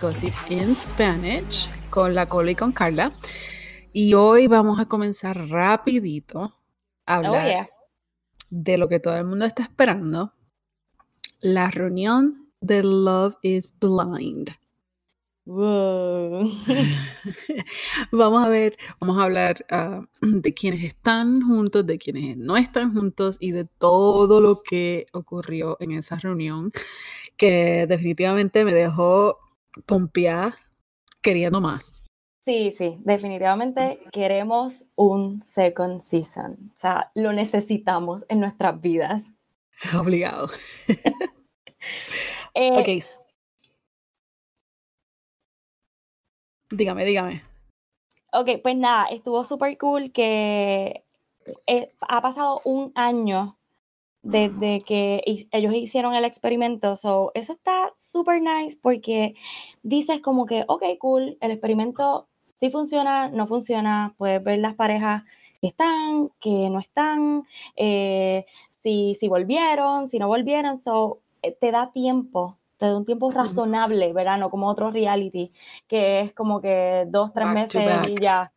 Gossip in Spanish con la Cola y con Carla. Y hoy vamos a comenzar rapidito a Oh, hablar yeah. de lo que todo el mundo está esperando, la reunión de Love is Blind. Wow. Vamos a ver, vamos a hablar ah, de quienes están juntos, de quienes no están juntos y de todo lo que ocurrió en esa reunión que definitivamente me dejó pompeada queriendo más. Sí, sí, definitivamente queremos un second season. O sea, lo necesitamos en nuestras vidas. Obligado. Eh, Ok. Dígame, dígame. ok, pues nada, estuvo súper cool que eh, ha pasado un año desde que ellos hicieron el experimento. So, eso está súper nice porque dices como que, ok, cool, el experimento sí funciona, no funciona, puedes ver las parejas que están, que no están, eh, si, si volvieron, si no volvieron. So, eh, te da tiempo, te da un tiempo razonable, ¿verdad? No como otro reality, que es como que dos, tres Back meses y ya.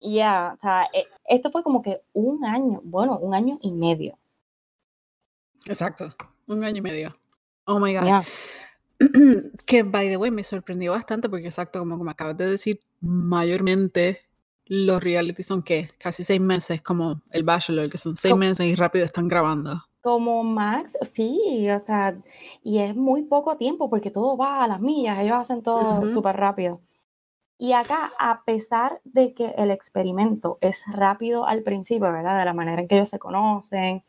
Ya, o sea, eh, esto fue como que un año, bueno, un año y medio. Exacto. Un año y medio. Oh my God. Que, by the way, me sorprendió bastante porque, exacto, como, como acabas de decir, mayormente los reality son que casi seis meses, como el Bachelor, que son seis meses y rápido están grabando. Como Max, sí, o sea, y es muy poco tiempo porque todo va a las millas, ellos hacen todo Ujú. súper rápido. Y acá, a pesar de que el experimento es rápido al principio, ¿verdad? De la manera en que ellos se conocen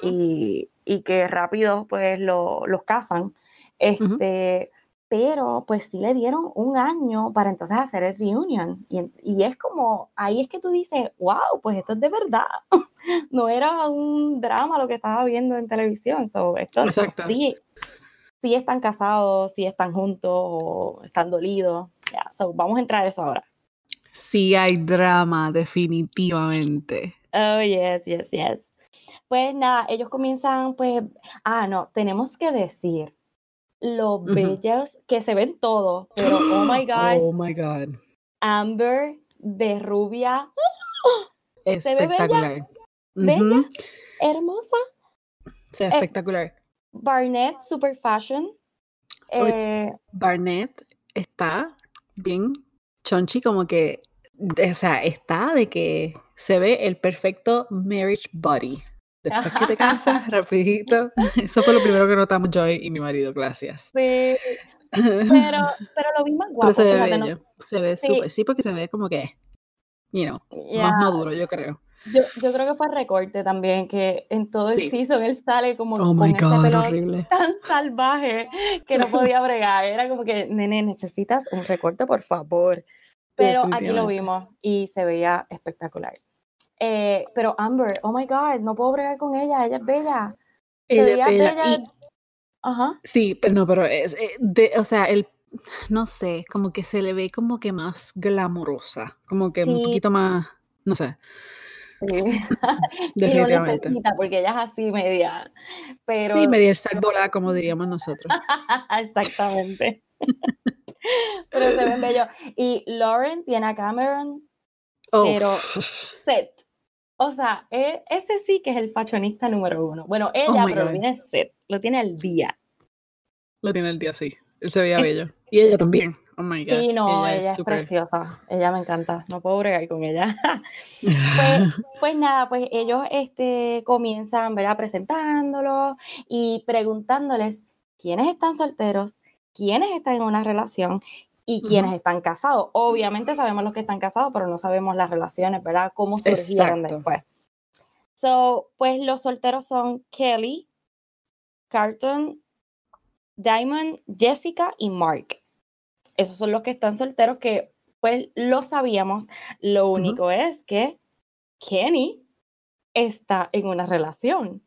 y, y que rápido pues lo- los casan, este, pero pues sí le dieron un año para entonces hacer el reunion. Y, y es como, ahí es que tú dices, wow, pues esto es de verdad. No era un drama lo que estaba viendo en televisión. So, esto Exacto. sí, sí están casados, sí están juntos o están dolidos. So, vamos a entrar a eso ahora. Sí hay drama, definitivamente. Oh, yes, yes, yes. Pues nada, ellos comienzan, pues, ah, no, tenemos que decir lo Ujú. bellos que se ven todos, pero oh my God, Oh my God. Amber de rubia, ve bella, Espectacular. bella, hermosa, Sí, eh, espectacular. Barnett, super fashion, eh, Barnett está bien chonchi, como que, o sea, está de que se ve el perfecto marriage body. Después que te casas, rapidito. Eso fue lo primero que notamos yo y mi marido, gracias. sí, pero, pero lo vi más Pero guapo, se ve no, bello, se ve sí, súper, sí, porque se ve como que, you know, más maduro, yo creo. Yo, yo creo que fue recorte también, que en todo el Sí. season él sale como Oh con ese God, pelo horrible. tan salvaje que no podía bregar. Era como que, nene, necesitas un recorte, por favor. Pero aquí lo vimos y se veía espectacular. Eh, pero Amber, oh my God, no puedo bregar con ella, ella es bella. Se Ella es veía bella. bella. Y Ajá. sí, pero no, pero es, eh, de, o sea, el, no sé, como que se le ve como que más glamorosa, como que un Sí, poquito más, no sé, sí. y no definitivamente. porque ella es así media. Sí, Pero medir volada, como diríamos nosotros. exactamente. Pero se ven bellos. Y Lauren tiene a Cameron, Oh, pero Seth. O sea, e- ese sí que es el fashionista número uno. Bueno, oh ella, my pero lo God. tiene Seth, lo tiene al día. Lo tiene el día así. Él se veía bello. Y ella también. Oh my God. Sí, no, Ella ella es preciosa. Ella me encanta. No puedo bregar con ella. Pues, pues nada, pues ellos este, comienzan, ¿verdad? Presentándolos y preguntándoles quiénes están solteros, quiénes están en una relación y quiénes están casados. Obviamente sabemos los que están casados, pero no sabemos las relaciones, ¿verdad? Cómo surgieron Exacto. después. So, pues los solteros son Kelly, Carlton, Diamond, Jessica y Mark. Esos son los que están solteros que pues lo sabíamos. Lo único es que Kenny está en una relación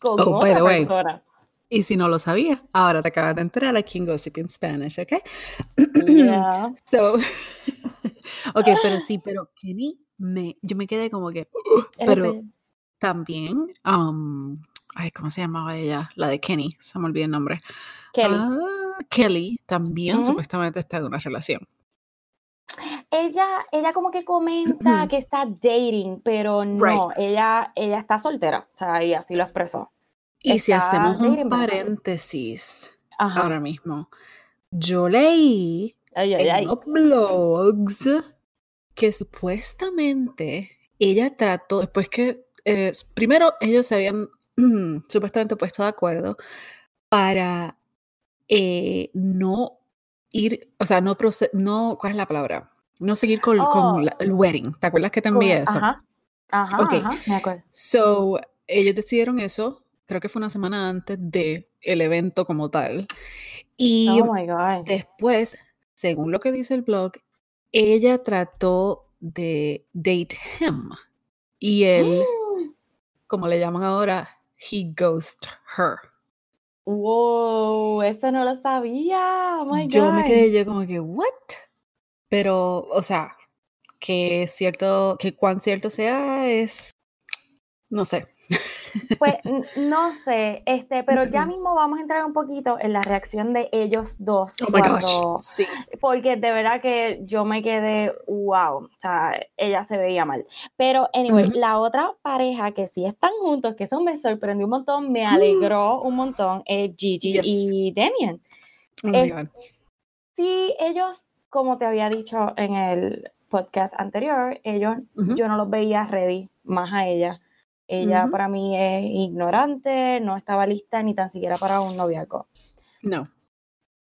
con Oh, by otra the way. persona. Y si no lo sabías, ahora te acabas de enterar aquí en Gossip in Spanish, ¿ok? Yeah. So, ok, pero sí, pero Kenny, me, yo me quedé como que, pero también, um, ay, ¿cómo se llamaba ella? La de Kenny, se me olvidó el nombre. Kelly. Ah, Kelly también supuestamente está en una relación. Ella, ella como que comenta que está dating, pero no, ella, ella está soltera, o sea, y así lo expresó. Y si hacemos un dating, paréntesis Ajá. ahora mismo, yo leí Ay, ay, en ay. unos blogs que supuestamente ella trató, después que, eh, primero ellos se habían supuestamente puesto de acuerdo para eh, no ir, o sea, no, no, ¿cuál es la palabra? No seguir con, con Oh. la- el wedding. ¿Te acuerdas que te Con- envié eso? Ajá. Ajá, Ok. ajá, me acuerdo. So, ellos decidieron eso, creo que fue una semana antes de el evento como tal. Y Oh my God. después, según lo que dice el blog, ella trató de date him. Y él, como le llaman ahora, he ghosted her. Wow, eso no lo sabía. Oh my yo me quedé yo como que, ¿what? Pero, o sea, que cierto, que cuán cierto sea es, no sé. Pues no sé, este, pero ya Ujú. mismo vamos a entrar un poquito en la reacción de ellos dos Oh my cuando. Sí. porque de verdad que yo me quedé, wow, o sea, ella se veía mal. Pero, anyway, la otra pareja que sí están juntos, que eso me sorprendió un montón, me alegró un montón, es Gigi Yes. y Damien. Oh Eh. Sí, ellos, como te había dicho en el podcast anterior, ellos, yo no los veía ready más a ella. Ella Ujú. para mí es ignorante, no estaba lista ni tan siquiera para un noviazgo. No.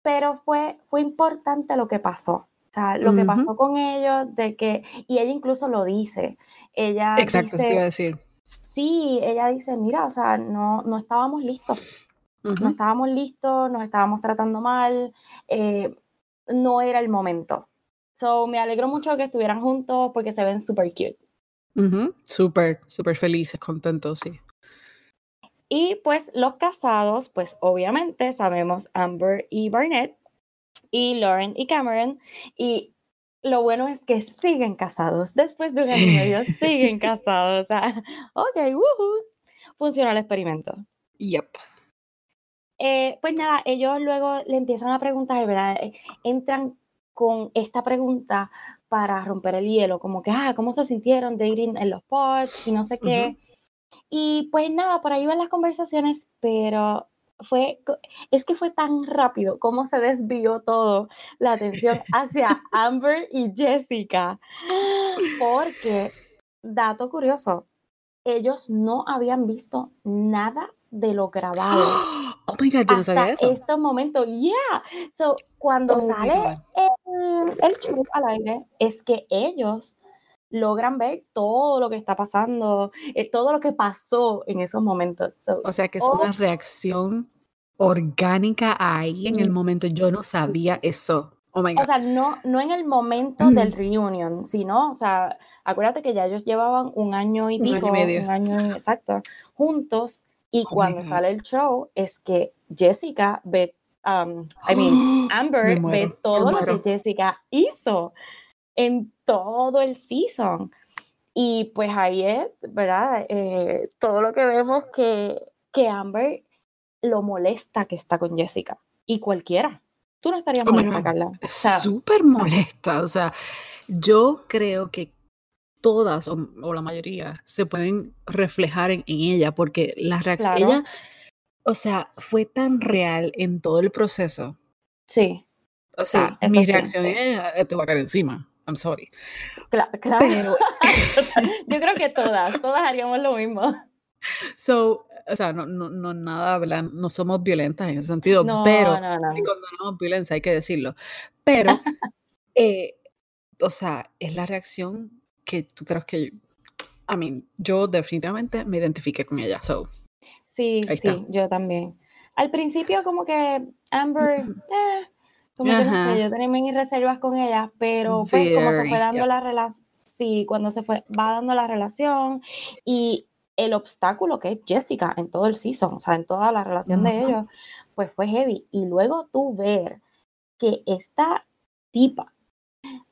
Pero fue, fue importante lo que pasó. O sea, lo que Ujú. pasó con ellos, de que, y ella incluso lo dice. Ella Exacto, eso te iba a dice, decir. sí, ella dice, mira, o sea, no, no estábamos listos. no Ujú. estábamos listos, nos estábamos tratando mal, eh, no era el momento. So, me alegro mucho que estuvieran juntos porque se ven súper cute. Ujú. Súper, súper felices, contentos, sí. Y pues los casados, pues obviamente sabemos Amber y Barnett, y Lauren y Cameron, y lo bueno es que siguen casados, después de un año y medio siguen casados, o sea, ok, woohoo, funcionó el experimento. Yep. Eh, pues nada, ellos luego le empiezan a preguntar, ¿verdad? Eh, Entran con esta pregunta para romper el hielo, como que, ah, ¿cómo se sintieron dating en los pods y no sé qué? Y pues nada, por ahí van las conversaciones, pero fue, es que fue tan rápido cómo se desvió todo la atención hacia Amber y Jessica, porque, dato curioso, ellos no habían visto nada de lo grabado Oh my God, yo no sabía hasta eso. este momento, yeah. So, cuando Oh sale. El, el show al aire, es que ellos logran ver todo lo que está pasando, eh, todo lo que pasó en esos momentos. So, O sea que es Oh. una reacción orgánica ahí en el Mm. momento. Yo no sabía eso. Oh my o God. sea, no, no en el momento del reunion, sino, o sea, acuérdate que ya ellos llevaban un año y Un año y pico, medio. un año y- exacto, juntos, y Oh cuando sale el show es que Jessica ve, um, I mean, Amber Me ve muero, me todo lo que Jessica hizo en todo el season. Y pues ahí es, ¿verdad? Eh, todo lo que vemos que, que Amber lo molesta que está con Jessica. Y cualquiera. Tú no estarías Oh molesta. Carla. O sea, súper molesta. O sea, yo creo que todas o, o la mayoría se pueden reflejar en, en ella porque la reacción, Claro. ella, o sea, fue tan real en todo el proceso. sí, O Sí, sea, eso mi sí. reacción es, "Eh, te voy a caer encima. I'm sorry. cla- claro. Pero, Yo creo que todas, todas haríamos lo mismo. so, o sea, no, no, no nada, ¿verdad? No somos violentas en ese sentido, No, pero no, no. condenamos violencia, hay que decirlo. Pero, eh, o sea, es la reacción que tú crees que, I mean, yo definitivamente me identifiqué con ella, so, Sí, Ahí sí, está. yo también. Al principio como que Amber, eh, como que no Ajá. sé, yo tenía mis reservas con ella, pero pues como se Very, fue dando la relación, sí, cuando se fue, va dando la relación y el obstáculo que es Jessica en todo el season, o sea, en toda la relación de ellos, pues fue heavy. Y luego tú ver que esta tipa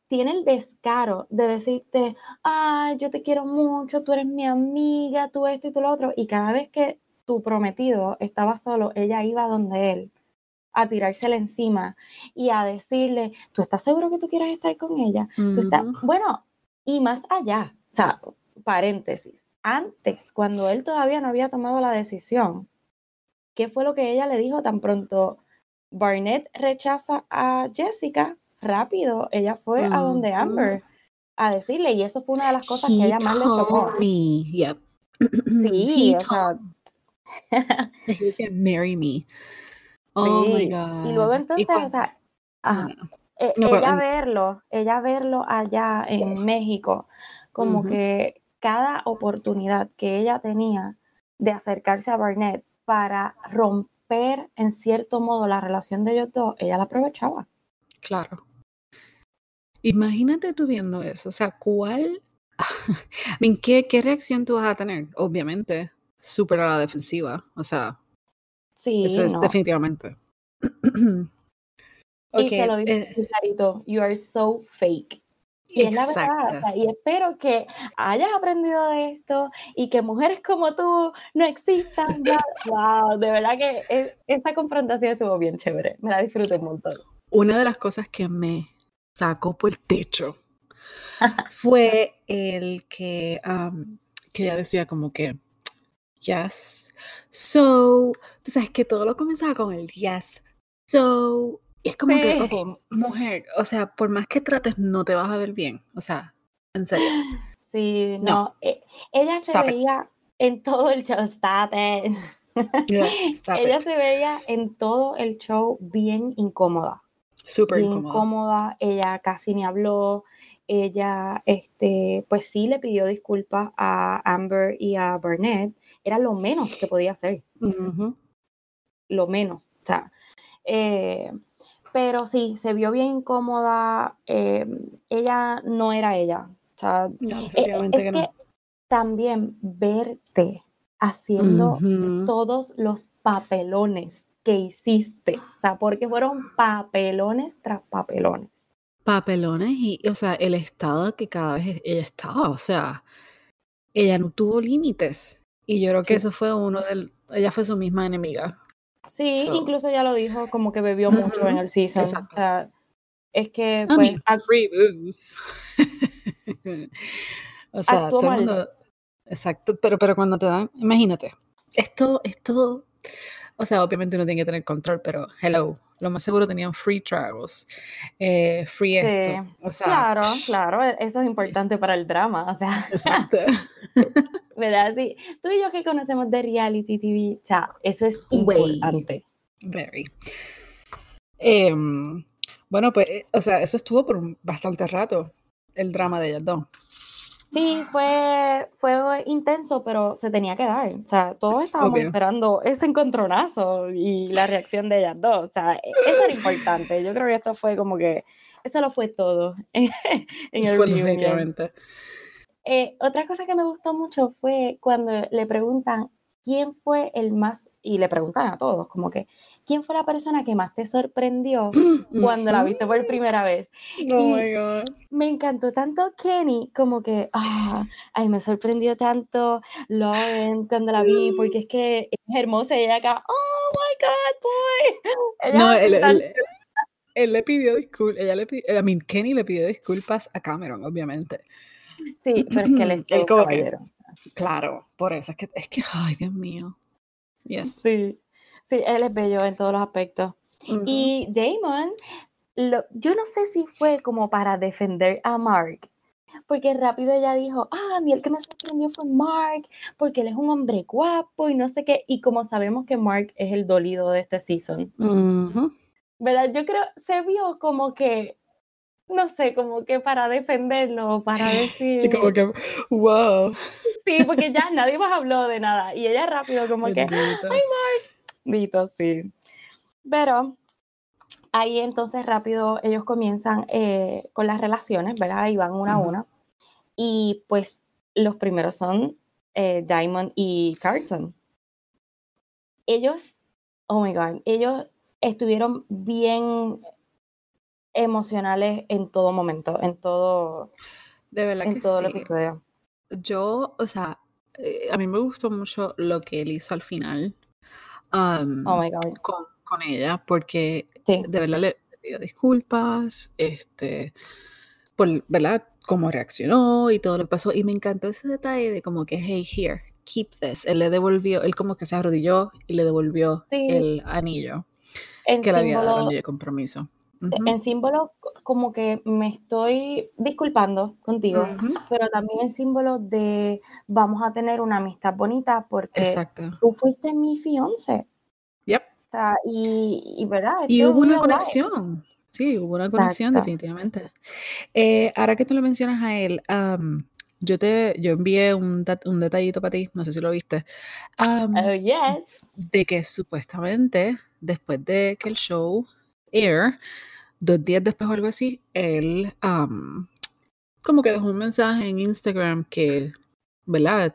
tiene el descaro de decirte, ay, yo te quiero mucho, tú eres mi amiga, tú esto y tú lo otro, y cada vez que tu prometido estaba solo, ella iba donde él a tirársela encima y a decirle, ¿tú estás seguro que tú quieres estar con ella? ¿Tú estás... Bueno, y más allá, o sea, paréntesis, antes, cuando él todavía no había tomado la decisión, ¿qué fue lo que ella le dijo tan pronto? Barnett rechaza a Jessica, rápido, ella fue a donde Amber a decirle, y eso fue una de las cosas que ella más le chocó. Me. Yep. Sí, o sea. He was gonna marry me. Oh my God. Y luego entonces, o sea, e, ella verlo, ella verlo allá en México, como que cada oportunidad que ella tenía de acercarse a Barnett para romper en cierto modo la relación de ellos dos, ella la aprovechaba. Claro. Imagínate tú viendo eso, o sea, ¿cuál, ¿qué, qué reacción tú vas a tener? Obviamente, súper a la defensiva, o sea, sí, eso es definitivamente. y se lo dice eh, clarito, you are so fake. Y es la verdad, y espero que hayas aprendido de esto y que mujeres como tú no existan. wow, de verdad que e, esta confrontación estuvo bien chévere, me la disfruté un montón. Una de las cosas que me sacó por el techo fue el que, que ella decía como que, yes, so, tú sabes que todo lo comenzaba con el yes, so, es como que, ok, mujer, o sea, por más que trates, no te vas a ver bien, o sea, en serio. Sí, no, e, ella se veía en todo el show, stop it. ella se veía en todo el show bien incómoda. Súper incómoda. Ella casi ni habló. Ella, este, pues sí le pidió disculpas a Amber y a Burnett. Era lo menos que podía hacer. Lo menos. O sea, eh, pero sí, se vio bien incómoda. Eh, ella no era ella. O sea, eh, es que, también verte haciendo todos los papelones que hiciste. O sea, porque fueron papelones tras papelones. Papelones y, o sea, el estado que cada vez ella estaba, o sea, ella no tuvo límites. Y yo creo que eso fue uno del, ella fue su misma enemiga. Sí, incluso ella lo dijo como que bebió mucho en el season. O sea, es que pues, free booze. o sea, todo el mundo, exacto, pero pero cuando te dan, imagínate, esto esto o sea, obviamente uno tiene que tener control, pero hello, lo más seguro tenían free travels, eh, free esto. claro, claro, e, eso es importante para el drama, o sea. Exacto. ¿Verdad? Sí, tú y yo que conocemos de reality TV, o sea, eso es importante. Very. Em, bueno, pues, eh, o sea, eso estuvo por bastante rato, el drama de ellas dos. Sí, fue, fue intenso, pero se tenía que dar. O sea, todos estábamos esperando ese encontronazo y la reacción de ellas dos. O sea, e, eso era importante. Yo creo que esto fue como que, eso lo fue todo en el fue definitivamente. Eh, otra cosa que me gustó mucho fue cuando le preguntan quién fue el más, y le preguntan a todos, como que, ¿quién fue la persona que más te sorprendió cuando la viste por primera vez? Oh my God. Me encantó tanto Kenny como que, ah, ay, me sorprendió tanto Lauren cuando la vi, porque es que es hermosa y ella acá, oh my God, boy. no, él, él, le pidió disculpas, ella le pidió, I mean, Kenny le pidió disculpas a Cameron, obviamente. Sí, pero es que él es caballero. claro, por eso es que, es que, ay, Dios mío. Yes. Sí. Sí, él es bello en todos los aspectos. Y Damon, yo no sé si fue como para defender a Mark, porque rápido ella dijo, ah, a mí el que me sorprendió fue Mark, porque él es un hombre guapo y no sé qué, y como sabemos que Mark es el dolido de este season, ¿verdad? Yo creo, se vio como que, no sé, como que para defenderlo, para decir... Sí, como que, wow. Sí, porque ya nadie más habló de nada, y ella rápido como que, ay Mark, Dito, sí. Pero ahí entonces rápido ellos comienzan eh, con las relaciones, ¿verdad? Y van una a una. Y pues los primeros son eh, Diamond y Carlton. Ellos, oh my God, ellos estuvieron bien emocionales en todo momento, en todo, de verdad en que todo el episodio. Yo, o sea, eh, a mí me gustó mucho lo que él hizo al final um, Oh my God. con, con ella, porque Sí. de verdad le pidió disculpas, este, por, ¿verdad? Cómo reaccionó y todo lo que pasó. Y me encantó ese detalle de como que, hey, here, keep this. Él le devolvió, él como que se arrodilló y le devolvió Sí. el anillo que le había dado el símbolo, anillo de compromiso. Ujú, en símbolo co- como que me estoy disculpando contigo, ujú, pero también en símbolo de vamos a tener una amistad bonita porque Exacto. tú fuiste mi fiance. Yep. O sea, y, y verdad, Y hubo una conexión. Sí, hubo una conexión Exacto. definitivamente. Eh, ahora que tú lo mencionas a él, am, yo te yo envié un, un detallito para ti, no sé si lo viste, am, Oh, yes. de que supuestamente después de que el show air, dos días después o algo así, él am, como que dejó un mensaje en Instagram que, ¿verdad?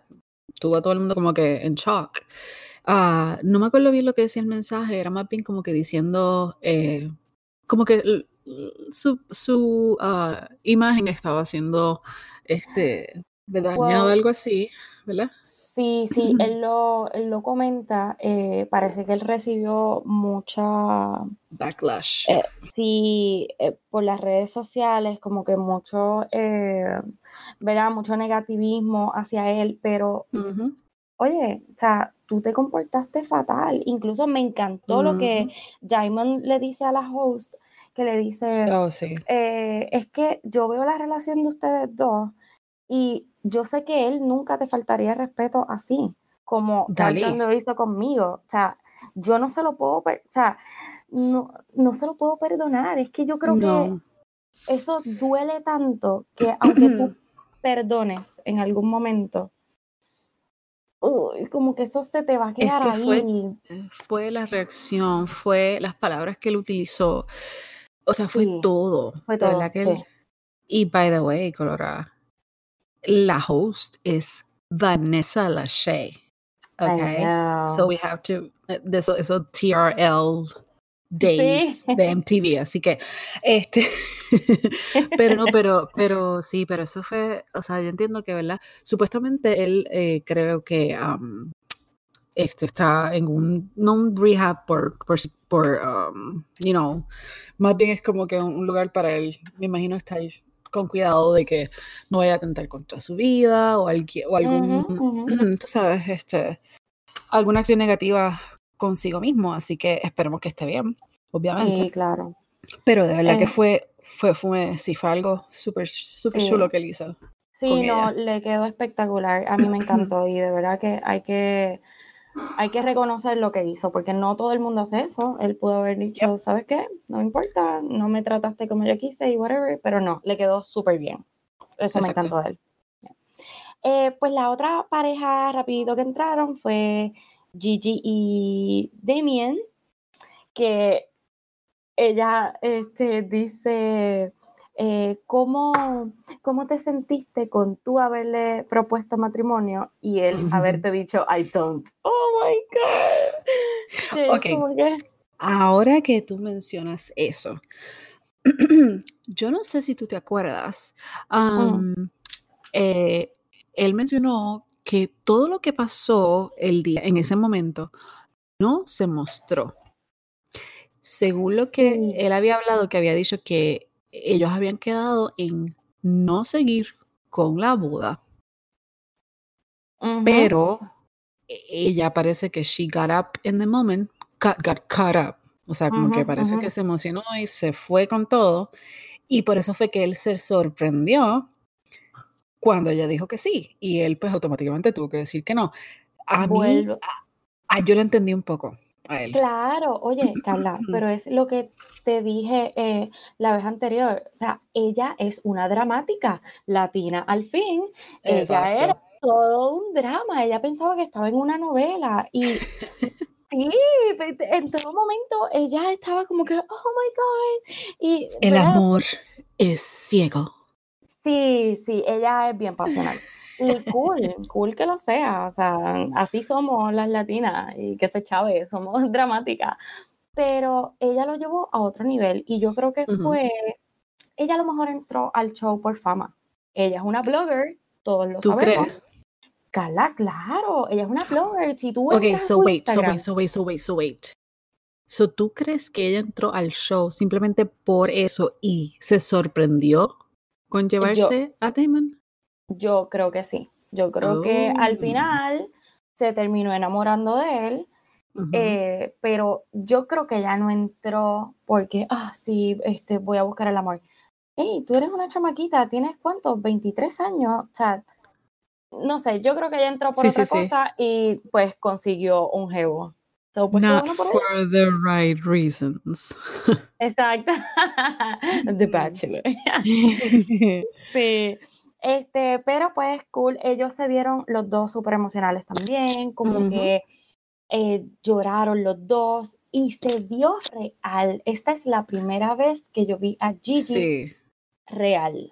Tuvo a todo el mundo como que en shock. Ah, no me acuerdo bien lo que decía el mensaje, era más bien como que diciendo, eh, como que su, su ah, imagen estaba siendo, este, ¿verdad? Algo así, ¿verdad? Sí, sí, él lo, él lo comenta, eh, parece que él recibió mucha, Backlash. eh, sí, eh, por las redes sociales, como que mucho, eh, ¿verdad? Mucho negativismo hacia él, pero oye, o sea, tú te comportaste fatal. Incluso me encantó lo que. Diamond le dice a la host, que le dice, Oh, sí. es que yo veo la relación de ustedes dos y yo sé que él nunca te faltaría respeto así, como Dalí. lo hizo conmigo. O sea, yo no se lo puedo, o sea, no, no se lo puedo perdonar. Es que yo creo que No. eso duele tanto que aunque tú perdones en algún momento, uy, como que eso se te va a Es quedar que fue, ahí. fue la reacción, fue las palabras que él utilizó, o sea, fue Sí, todo. fue todo, que él, sí. y by the way, Colorada, la host es Vanessa Lachey, okay? So we have to, de eso, eso TRL days Sí. de MTV, así que, este, pero no, pero, pero sí, pero eso fue, o sea, yo entiendo que, ¿verdad? Supuestamente él, eh, creo que, am, este está en un, no un rehab por, por, por, um, you know, más bien es como que un, un lugar para él, me imagino estar con cuidado de que no vaya a atentar contra su vida o, algui- o algún, tú sabes, este, alguna acción negativa consigo mismo, así que esperemos que esté bien, obviamente. Sí, claro. Pero de verdad que Eh, fue, fue, fue, sí, fue algo súper, súper chulo que él hizo Sí, no, ella. le quedó espectacular. A mí me encantó y de verdad que hay que hay que reconocer lo que hizo, porque no todo el mundo hace eso. Él pudo haber Yep. dicho, ¿sabes qué? No me importa, no me trataste como yo quise y whatever, pero no, le quedó súper bien. Eso me encantó de él. Eh, pues la otra pareja rapidito que entraron fue Gigi y Damien, que ella este, dice, eh, ¿cómo, ¿cómo te sentiste con tú haberle propuesto matrimonio y él haberte dicho, I don't? Oh my God. Que es Ok, como que, ahora que tú mencionas eso, yo no sé si tú te acuerdas, mm, eh, él mencionó que todo lo que pasó el día, en ese momento, no se mostró. Según lo que sí, él había hablado, que había dicho que ellos habían quedado en no seguir con la boda, ujú, pero e- ella parece que she got up in the moment, got, got caught up. O sea, como que ujú, parece que ujú. se emocionó y se fue con todo. Y por eso fue que él se sorprendió cuando ella dijo que sí. Y él pues automáticamente tuvo que decir que no. A mí, Vuelvo. a- a- yo lo entendí un poco a él. Claro, oye, Carla, pero es lo que te dije eh, la vez anterior. O sea, ella es una dramática latina. Al fin, ella era todo un drama. Ella pensaba que estaba en una novela. Y sí, en todo momento ella estaba como que, oh my God. Y, El ¿verdad? amor es ciego. Sí, sí, ella es bien pasional. Y cool, cool que lo sea. O sea, así somos las latinas y que se chave, somos dramáticas. Pero ella lo llevó a otro nivel y yo creo que fue, ella a lo mejor entró al show por fama. Ella es una blogger, todos lo ¿Tú sabemos. crees? Carla, claro, ella es una blogger. Si tú Ok, so Instagram- wait, so wait, so wait, so wait. So, ¿tú crees que ella entró al show simplemente por eso y se sorprendió con llevarse a Damon? Yo creo que sí. Yo creo que al Oh. final se terminó enamorando de él, eh, pero yo creo que ya no entró porque, ah, sí, este, voy a buscar el amor. Hey, tú eres una chamaquita, ¿tienes cuántos? 23 años. O sea, no sé, yo creo que ella entró por Sí, otra sí, sí. cosa y pues consiguió un jevo. So, pues, Not ella. for the right reasons. Exacto. The Mm. Bachelor. Sí, este, pero pues cool, ellos se vieron los dos súper emocionales también, como que eh, lloraron los dos y se vio real. Esta es la primera vez que yo vi a Gigi sí, real.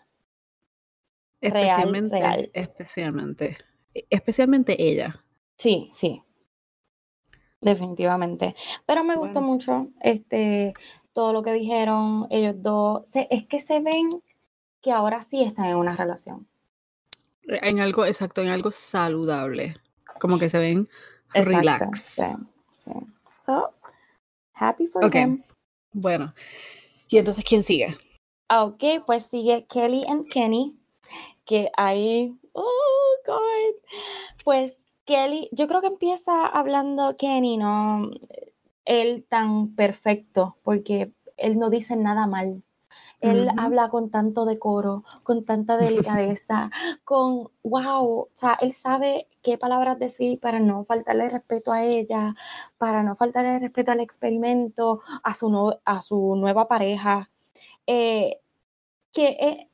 Especialmente, real. especialmente, especialmente ella. Sí, sí, definitivamente. Pero me gustó mucho este, todo lo que dijeron ellos dos. Se- es que se ven que ahora sí están en una relación. En algo, exacto, en algo saludable. Como que se ven Exacto, relax. sí, sí. So, happy for Ok. him. Bueno, y entonces, ¿quién sigue? Ok, pues sigue Kelly and Kenny, que ahí, oh God, pues Kelly, yo creo que empieza hablando Kenny, ¿no? Él tan perfecto, porque él no dice nada mal. Él Ujú. habla con tanto decoro, con tanta delicadeza, con wow, o sea, él sabe qué palabras decir para no faltarle respeto a ella, para no faltarle respeto al experimento, a su, no- a su nueva pareja. eh, que eh,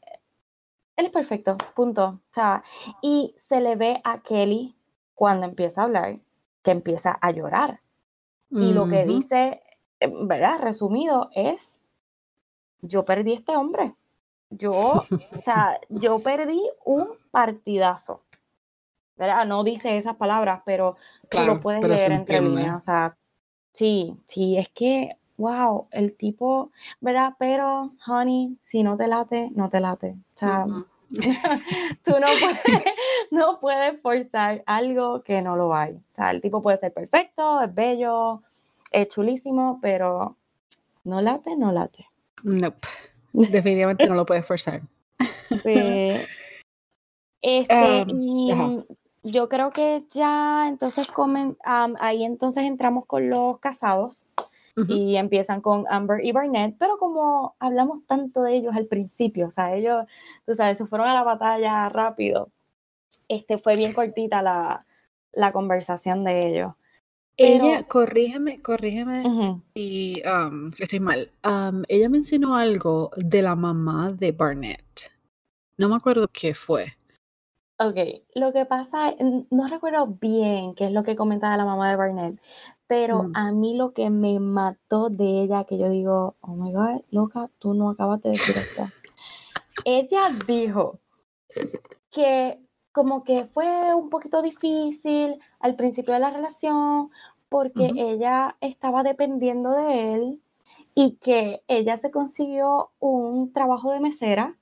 él es perfecto, punto. O sea, y se le ve a Kelly cuando empieza a hablar, que empieza a llorar. Y lo que dice, eh, ¿verdad? Resumido, es, yo perdí este hombre. Yo, o sea, yo perdí un partidazo. ¿Verdad? No dice esas palabras, pero tú lo puedes leer entre líneas. O sea, sí, sí, es que, wow, el tipo, ¿verdad? Pero, honey, si no te late, no te late. O sea, tú no puedes, no puedes forzar algo que no lo hay. O sea, el tipo puede ser perfecto, es bello, es chulísimo, pero no late, no late. Nope. Definitivamente no lo puedes forzar. Sí. Este, Am, y ajá. yo creo que ya entonces comen, am, ahí entonces entramos con los casados y empiezan con Amber y Barnett, pero como hablamos tanto de ellos al principio, o sea, ellos, tú sabes, se fueron a la batalla rápido. Este fue bien cortita la, la conversación de ellos. Ella, Pero- corrígeme, corrígeme Ujú. si, um, si estoy mal. Um, ella mencionó algo de la mamá de Barnett. No me acuerdo qué fue. Ok, lo que pasa, no recuerdo bien qué es lo que comentaba la mamá de Barnett, pero Ujú. a mí lo que me mató de ella, que yo digo, oh my God, loca, tú no acabas de decir esto. Ella dijo que como que fue un poquito difícil al principio de la relación porque ella estaba dependiendo de él y que ella se consiguió un trabajo de mesera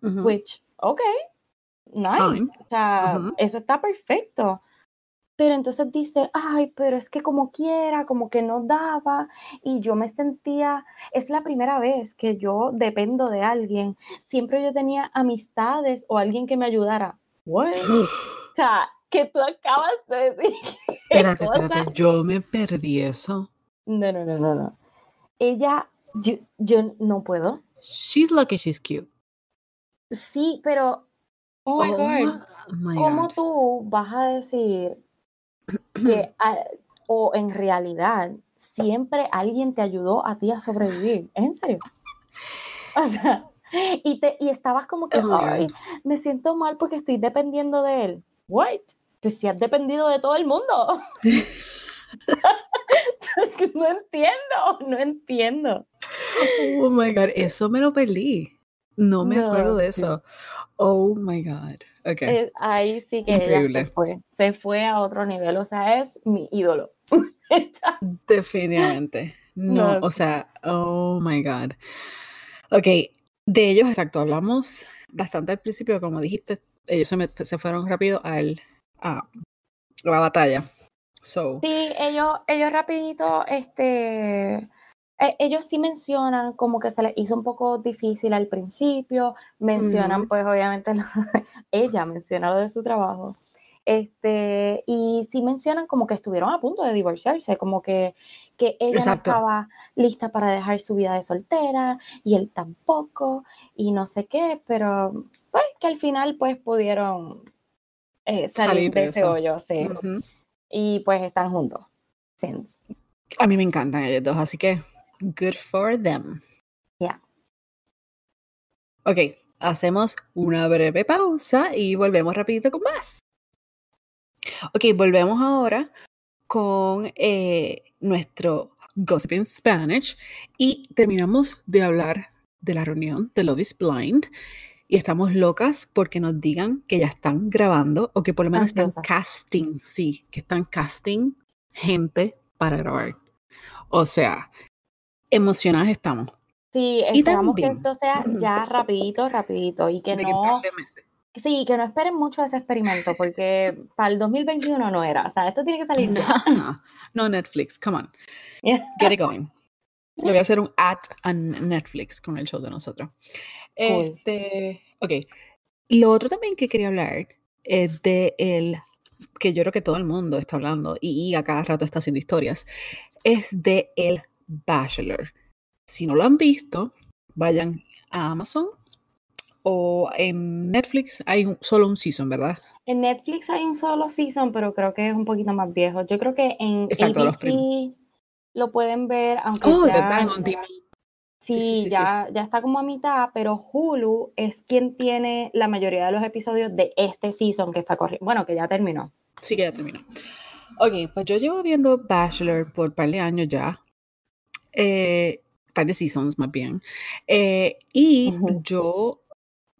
which, ok, nice. Fine. O sea, eso está perfecto. Pero entonces dice, ay, pero es que como quiera, como que no daba. Y yo me sentía, es la primera vez que yo dependo de alguien. Siempre yo tenía amistades o alguien que me ayudara. What? O sea, que tú acabas de decir. ¿Qué Espérate, espérate, yo me perdí eso. No, no, no, no, no. Ella, yo, yo no puedo. She's lucky she's cute. Sí, pero, oh my God. my ¿Cómo God. tú vas a decir que, a- o en realidad, siempre alguien te ayudó a ti a sobrevivir? ¿Es en serio? O sea, y, te, y estabas como que, Oh ay, me siento mal porque estoy dependiendo de él. What? Pues si has dependido de todo el mundo. no entiendo, no entiendo. Oh my God, eso me lo perdí. No me acuerdo de eso. Oh my God. Ok. Eh, ahí sí que ella Increíble. se fue, se fue a otro nivel, o sea, es mi ídolo. Definitivamente. No, No, o sea, oh my God. Ok, de ellos, exacto, hablamos bastante al principio, como dijiste, ellos se fueron rápido al a la batalla. So, Sí, ellos, ellos rapidito, este, e- ellos sí mencionan como que se les hizo un poco difícil al principio, mencionan pues obviamente, lo- ella menciona lo de su trabajo, este, y sí mencionan como que estuvieron a punto de divorciarse, como que, que ella Exacto. no estaba lista para dejar su vida de soltera y él tampoco, y no sé qué, pero pues que al final pues pudieron eh, salir, Salir de de ese eso. hoyo, sí, y pues están juntos. Since. a mí me encantan ellos dos, así que good for them. Yeah. Ok, hacemos una breve pausa y volvemos rapidito con más. Ok, volvemos ahora con eh, nuestro Gossip in Spanish y terminamos de hablar de la reunión de Love is Blind y estamos locas porque nos digan que ya están grabando o que por lo menos están casting, sí, que están casting gente para grabar. O sea, emocionadas estamos. Sí, esperamos que esto sea ya rapidito, rapidito y que de no, meses. sí, que no esperen mucho ese experimento porque para el 2021 no era, o sea, esto tiene que salir ya. No, no Netflix, come on. Get it going. Le voy a hacer un ad a Netflix con el show de nosotros. Este, ok. Lo otro también que quería hablar es de el que yo creo que todo el mundo está hablando y, y a cada rato está haciendo historias, es de El Bachelor. Si no lo han visto, vayan a Amazon o en Netflix hay un- solo un season, ¿verdad? En Netflix hay un solo season, pero creo que es un poquito más viejo. Yo creo que en Exacto, los ABC lo pueden ver, aunque Oh, de ya, verdad, en on demand. Sí, sí, sí, sí, ya, ya está como a mitad, pero Hulu es quien tiene la mayoría de los episodios de este season que está corriendo, bueno, que ya terminó. Sí, que ya terminó. Ok, pues yo llevo viendo Bachelor por un par de años ya. Eh, par de seasons más bien. Eh, y yo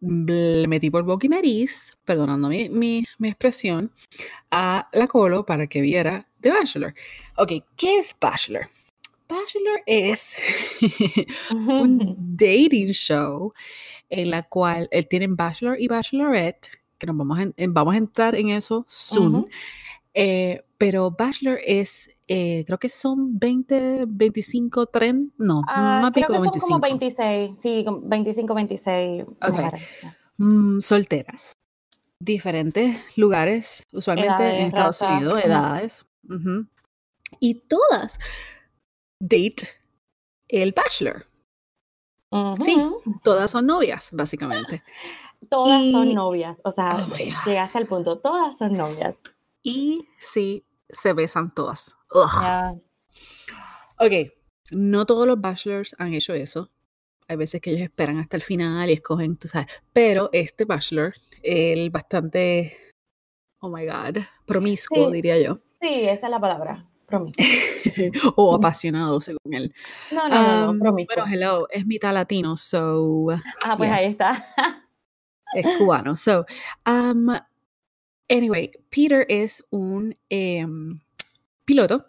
le metí por boca y nariz, perdonando mi, mi, mi expresión, a la Colo para que viera The Bachelor. Ok, ¿qué es Bachelor? Bachelor es un dating show en la cual eh, tienen Bachelor y Bachelorette, que nos vamos a, en- en- vamos a entrar en eso soon. Ujú. Eh, pero Bachelor es, eh, creo que son 20, 25, 30, no, Ah, más creo que como son 25. como 26, sí, como 25, 26 Ok. mujeres. Mm, solteras. Diferentes lugares, usualmente en Edades, Estados razas, Unidos, edades. ujú. Y todas date el Bachelor. Sí, todas son novias, básicamente. Todas son novias, o sea, Oh llegaste al punto, todas son novias. Y sí, se besan todas. Ya. Ok, no todos los bachelors han hecho eso. Hay veces que ellos esperan hasta el final y escogen, tú sabes. Pero este bachelor, él bastante, oh my god, promiscuo, Sí. diría yo. Sí, esa es la palabra, promiscuo. o apasionado, según él. No, no, no, no, promiscuo. bueno, hello, es mitad latino, so ah, pues ahí yes. está. es cubano. So, um, anyway, Peter es un em, piloto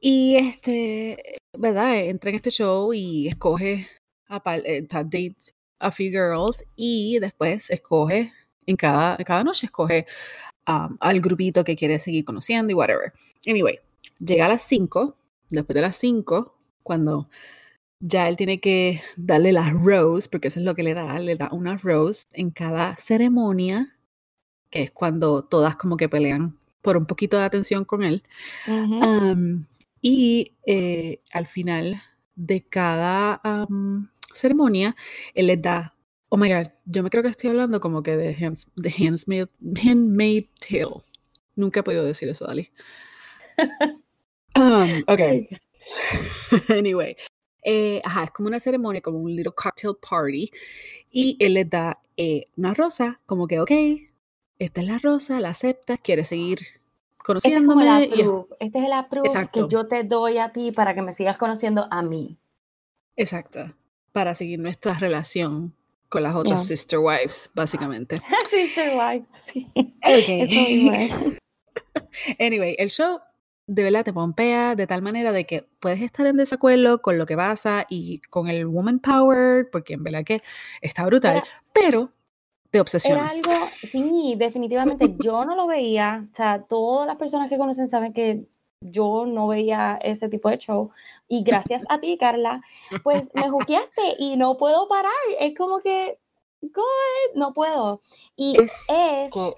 y este, ¿verdad? Entra en este show y escoge a, eh, sea, dates a few girls y después escoge en cada, cada noche escoge um, al grupito que quiere seguir conociendo y whatever. Anyway, llega a las 5, después de las 5, cuando ya él tiene que darle las rose, porque eso es lo que le da, le da una rose en cada ceremonia, que es cuando todas como que pelean por un poquito de atención con él. Y eh, al final de cada ceremonia, él les da, oh my god, yo me creo que estoy hablando como que de, hands, de Tale. Nunca he podido decir eso, Dali. Um, ok. anyway. eh, ajá, es como una ceremonia, como un little cocktail party. Y él les da eh, una rosa, como que, ok, esta es la rosa, la aceptas, quieres seguir Este es como el conociéndome. approve, este es el approve Exacto. que yo te doy a ti para que me sigas conociendo a mí. Exacto. Para seguir nuestra relación con las otras sister wives, básicamente. Sister wife, sí. Eso mismo es. Anyway, el show de verdad te pompea de tal manera de que puedes estar en desacuerdo con lo que pasa y con el woman power, porque en verdad que está brutal, pero te Era obsesionas. algo, sí, definitivamente yo no lo veía, o sea, todas las personas que conocen saben que yo no veía ese tipo de show y gracias a ti, Carla, pues me juqueaste y no puedo parar, es como que, God, no puedo. Y Es es, oh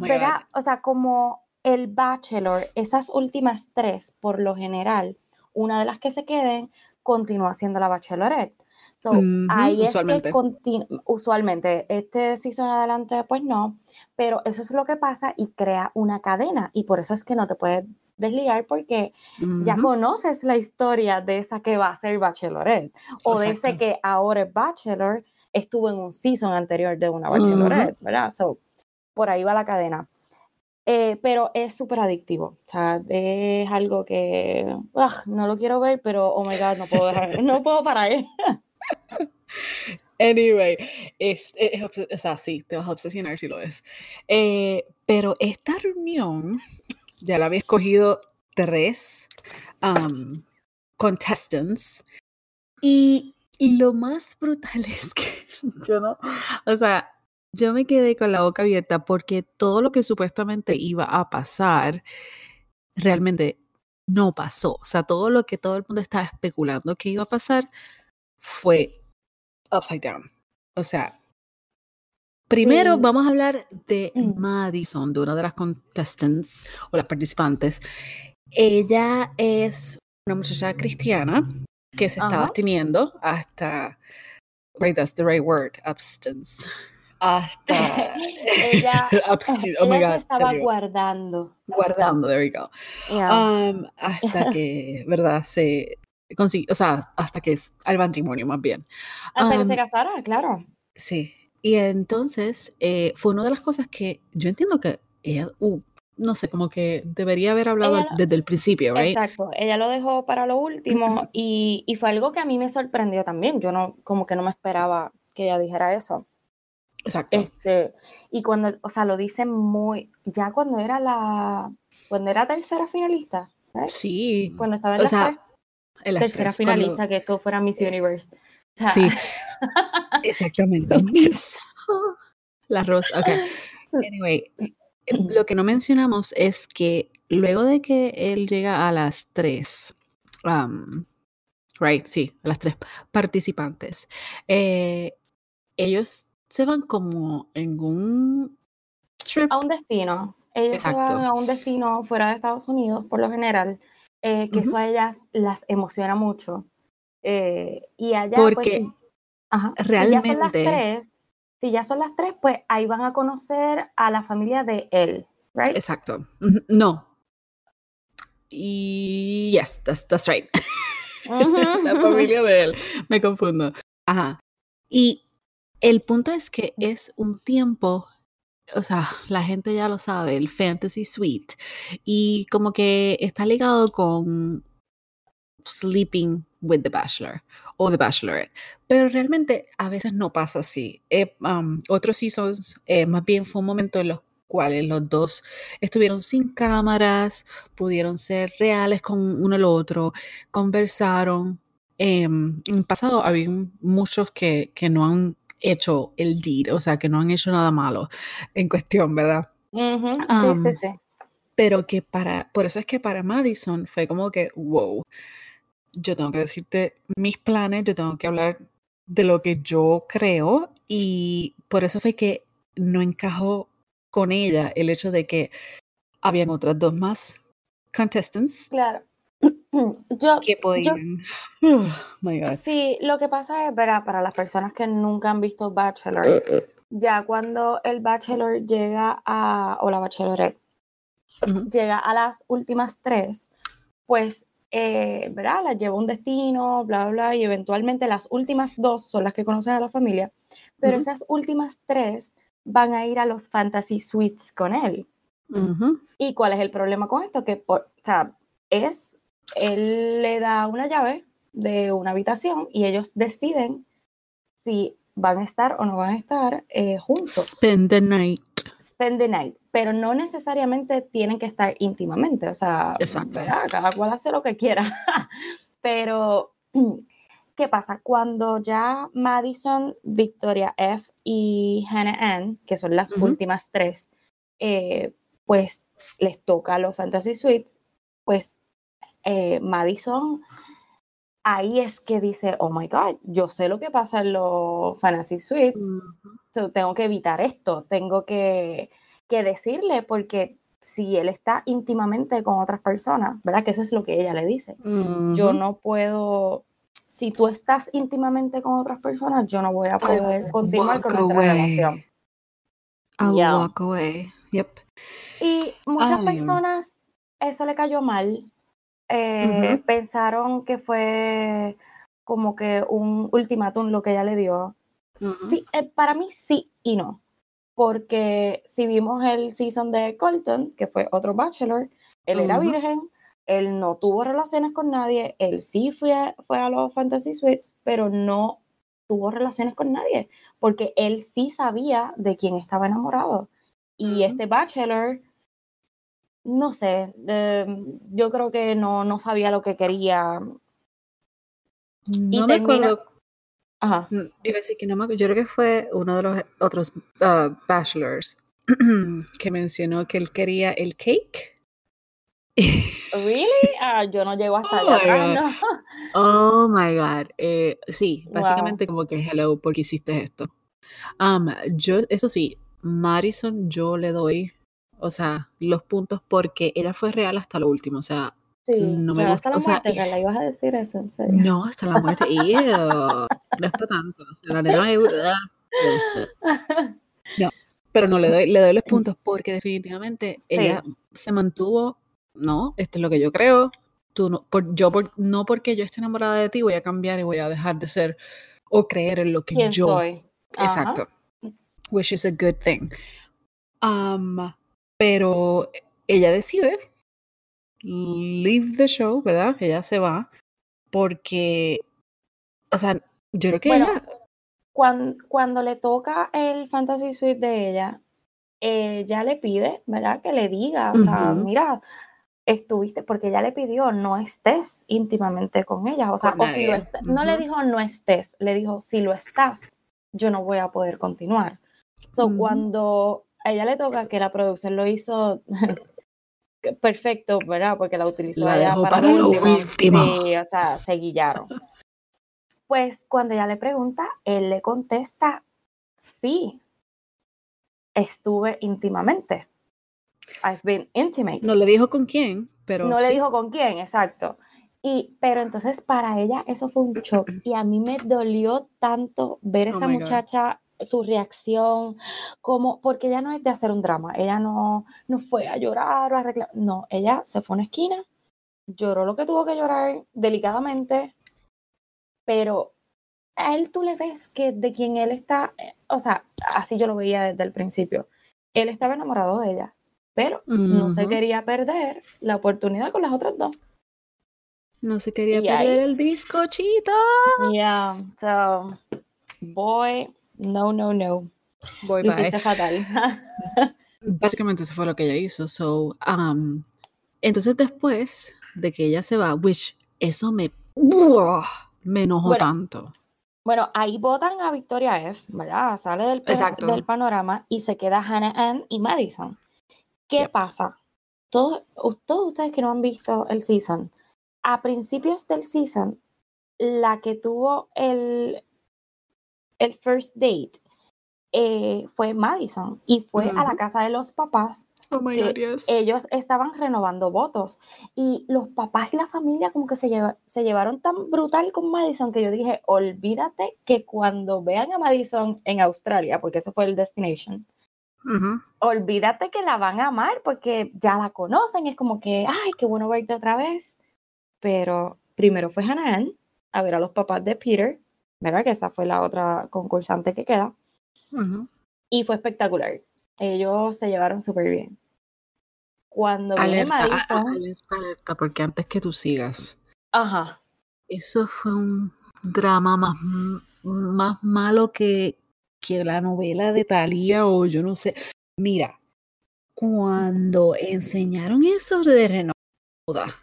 ¿verdad? O sea, como el Bachelor, esas últimas tres, por lo general, una de las que se queden continúa siendo la Bachelorette. So, Ujú, ahí es usualmente. que usualmente, este season adelante, pues no, pero eso es lo que pasa y crea una cadena y por eso es que no te puedes desligar porque ya Ujú, conoces la historia de esa que va a ser Bachelorette o de ese Exacto. que ahora es Bachelor, estuvo en un season anterior de una Bachelorette, ¿verdad? So, por ahí va la cadena. Eh, pero es súper adictivo. O sea, es algo que ugh, no lo quiero ver, pero oh my god, no puedo dejar, no puedo parar. Anyway, es, es o sea, sí, te vas a obsesionar si lo ves. Eh, pero esta reunión ya la había escogido tres um, contestants y, y lo más brutal es que yo no, o sea, yo me quedé con la boca abierta porque todo lo que supuestamente iba a pasar realmente no pasó. O sea, todo lo que todo el mundo estaba especulando que iba a pasar fue upside down. O sea, primero Sí. vamos a hablar de Mm. Madison, de una de las contestants o las participantes. Ella es una muchacha cristiana que se estaba Ajá. absteniendo hasta, right, that's the right word, abstinence. Hasta, Ella- oh my Ella se God, estaba guardando. guardando, there we go. Yeah. Um, hasta que, ¿verdad? Se consiguió, o sea, hasta que es al matrimonio más bien. Hasta que se um, casara, claro. Sí. Y entonces eh, fue una de las cosas que yo entiendo que ella, uh, no sé, como que debería haber hablado lo- desde el principio, right? Exacto, ella lo dejó para lo último y, y fue algo que a mí me sorprendió también. Yo no, como que no me esperaba que ella dijera eso. Exacto. Este, y cuando, o sea, lo dice muy, ya cuando era la, cuando era tercera finalista, Sí. cuando estaba en O la en tercera tres, cuando- finalista, que esto fuera Miss Universe. O sea, Sí, exactamente. La rosa, ok. Anyway, eh, lo que no mencionamos es que luego de que él llega a las tres, um, right, sí, a las tres participantes, eh, ellos se van como en un trip. a un destino. Ellos se Exacto. van a un destino fuera de Estados Unidos, por lo general, eh, que eso a ellas las emociona mucho. Eh, y allá, pues, Porque si- ajá, si ya son las realmente- tres, si ya son las tres, pues ahí van a conocer a la familia de él, right? Exacto. No. Y yes, that's, that's right. la Ujú. familia de él. Me confundo. Ajá. Y el punto es que es un tiempo, o sea, la gente ya lo sabe, el fantasy suite. Y como que está ligado con sleeping with the bachelor o the bachelorette. Pero realmente a veces no pasa así. Eh, um, otros seasons, eh, más bien fue un momento en los cuales los dos estuvieron sin cámaras, pudieron ser reales con uno al otro, conversaron. Em, en el pasado había muchos que, que no han hecho el deed, o sea, que no han hecho nada malo en cuestión, ¿verdad? Sí, Um, sí, sí. Pero que para, por eso es que para Madison fue como que, wow, yo tengo que decirte mis planes, yo tengo que hablar de lo que yo creo y por eso fue que no encajó con ella el hecho de que habían otras dos más contestants Claro. Yo, que podían. Oh my God. sí, lo que pasa es, verá, para las personas que nunca han visto Bachelor, ya cuando el Bachelor llega a, o la Bachelorette, llega a las últimas tres, pues, eh, ¿verdad? Las lleva un destino, bla, bla, bla, y eventualmente las últimas dos son las que conocen a la familia, pero esas últimas tres van a ir a los fantasy suites con él. ¿Y cuál es el problema con esto? Que, por, o sea, es, él le da una llave de una habitación y ellos deciden si van a estar o no van a estar eh, juntos. Spend the night. spend the night, pero no necesariamente tienen que estar íntimamente, o sea, cada cual hace lo que quiera, pero ¿qué pasa? Cuando ya Madison, Victoria F. y Hannah Ann, que son las últimas tres, eh, pues les toca los Fantasy Suites, pues eh, Madison ahí es que dice, oh my God, yo sé lo que pasa en los Fantasy Suites, tengo que evitar esto, tengo que, que, decirle, porque si él está íntimamente con otras personas, ¿verdad? Que eso es lo que ella le dice. Yo no puedo, si tú estás íntimamente con otras personas, yo no voy a poder continuar con nuestra relación. I'll walk away. Yep. Y muchas personas eso le cayó mal eh, pensaron que fue como que un ultimátum lo que ella le dio. Sí, eh, para mí sí y no. Porque si vimos el season de Colton, que fue otro bachelor, él era virgen, él no tuvo relaciones con nadie, él sí fue fue a los Fantasy Suites, pero no tuvo relaciones con nadie, porque él sí sabía de quién estaba enamorado. Y este bachelor no sé, em, yo creo que no, no sabía lo que quería. No me acuerdo. Ajá. Mm, iba a decir que no me Yo creo que fue uno de los otros uh, bachelors que mencionó que él quería el cake. ¿Really? Ah, yo no llego hasta oh allá. ¿no? Oh my God. Eh, sí, básicamente como que hello, porque hiciste esto. Um, yo, eso sí, Madison, yo le doy o sea, los puntos porque ella fue real hasta lo último, o sea, no me gusta. Hasta la muerte, o sea, la ibas a decir eso, en serio. No, hasta la muerte, y no es para tanto, o sea, la nena No, pero no le doy, le doy los puntos porque definitivamente ella se mantuvo, no, esto es lo que yo creo, tú no, por, yo por, no porque yo esté enamorada de ti voy a cambiar y voy a dejar de ser o creer en lo que yo soy. Exacto. Which is a good thing. Um, pero ella decide leave the show, ¿verdad? Ella se va porque, o sea, yo creo que ella... Cuando, cuando le toca el fantasy suite de ella, ella le pide, ¿verdad? Que le diga, o sea, mira, estuviste, porque ella le pidió no estés íntimamente con ella, o sea, o si lo no le dijo no estés, le dijo si lo estás, yo no voy a poder continuar. So, cuando a ella le toca que la producción lo hizo perfecto, ¿verdad? Porque la utilizó para, lo último. Sí, o sea, se guillaron. Pues cuando ella le pregunta, él le contesta, sí, estuve íntimamente. I've been intimate. No le dijo con quién, pero No le dijo con quién, exacto. Y, pero entonces para ella eso fue un shock y a mí me dolió tanto ver a oh esa muchacha su reacción, como, porque ella no es de hacer un drama, ella no, no fue a llorar o a reclamar, no, ella se fue a una esquina, lloró lo que tuvo que llorar delicadamente, pero a él tú le ves que de quien él está, eh, o sea, así yo lo veía desde el principio, él estaba enamorado de ella, pero no se quería perder la oportunidad con las otras dos. No se quería perder el bizcochito. Yeah, so, boy, no, no, no. Voy, Lo fatal. Básicamente eso fue lo que ella hizo. So, um, entonces después de que ella se va, which eso me, me enojó tanto. Bueno, ahí votan a Victoria F, ¿verdad? Sale del, del panorama y se queda Hannah Ann y Madison. ¿Qué pasa? Todos, todos ustedes que no han visto el season, a principios del season, la que tuvo el, el first date eh, fue Madison y fue a la casa de los papás. Oh my God, Ellos estaban renovando votos y los papás y la familia como que se, se llevaron tan brutal con Madison que yo dije, olvídate que cuando vean a Madison en Australia, porque ese fue el destination, olvídate que la van a amar porque ya la conocen, es como que, ay, qué bueno verte otra vez. Pero primero fue Hannah a ver a los papás de Peter ¿verdad? Que esa fue la otra concursante que queda. Y fue espectacular. Ellos se llevaron súper bien. Cuando alerta, alerta, alerta, porque antes que tú sigas. Ajá. Eso fue un drama más, más malo que, que la novela de Thalía o yo no sé. Mira, cuando enseñaron eso de Renoda.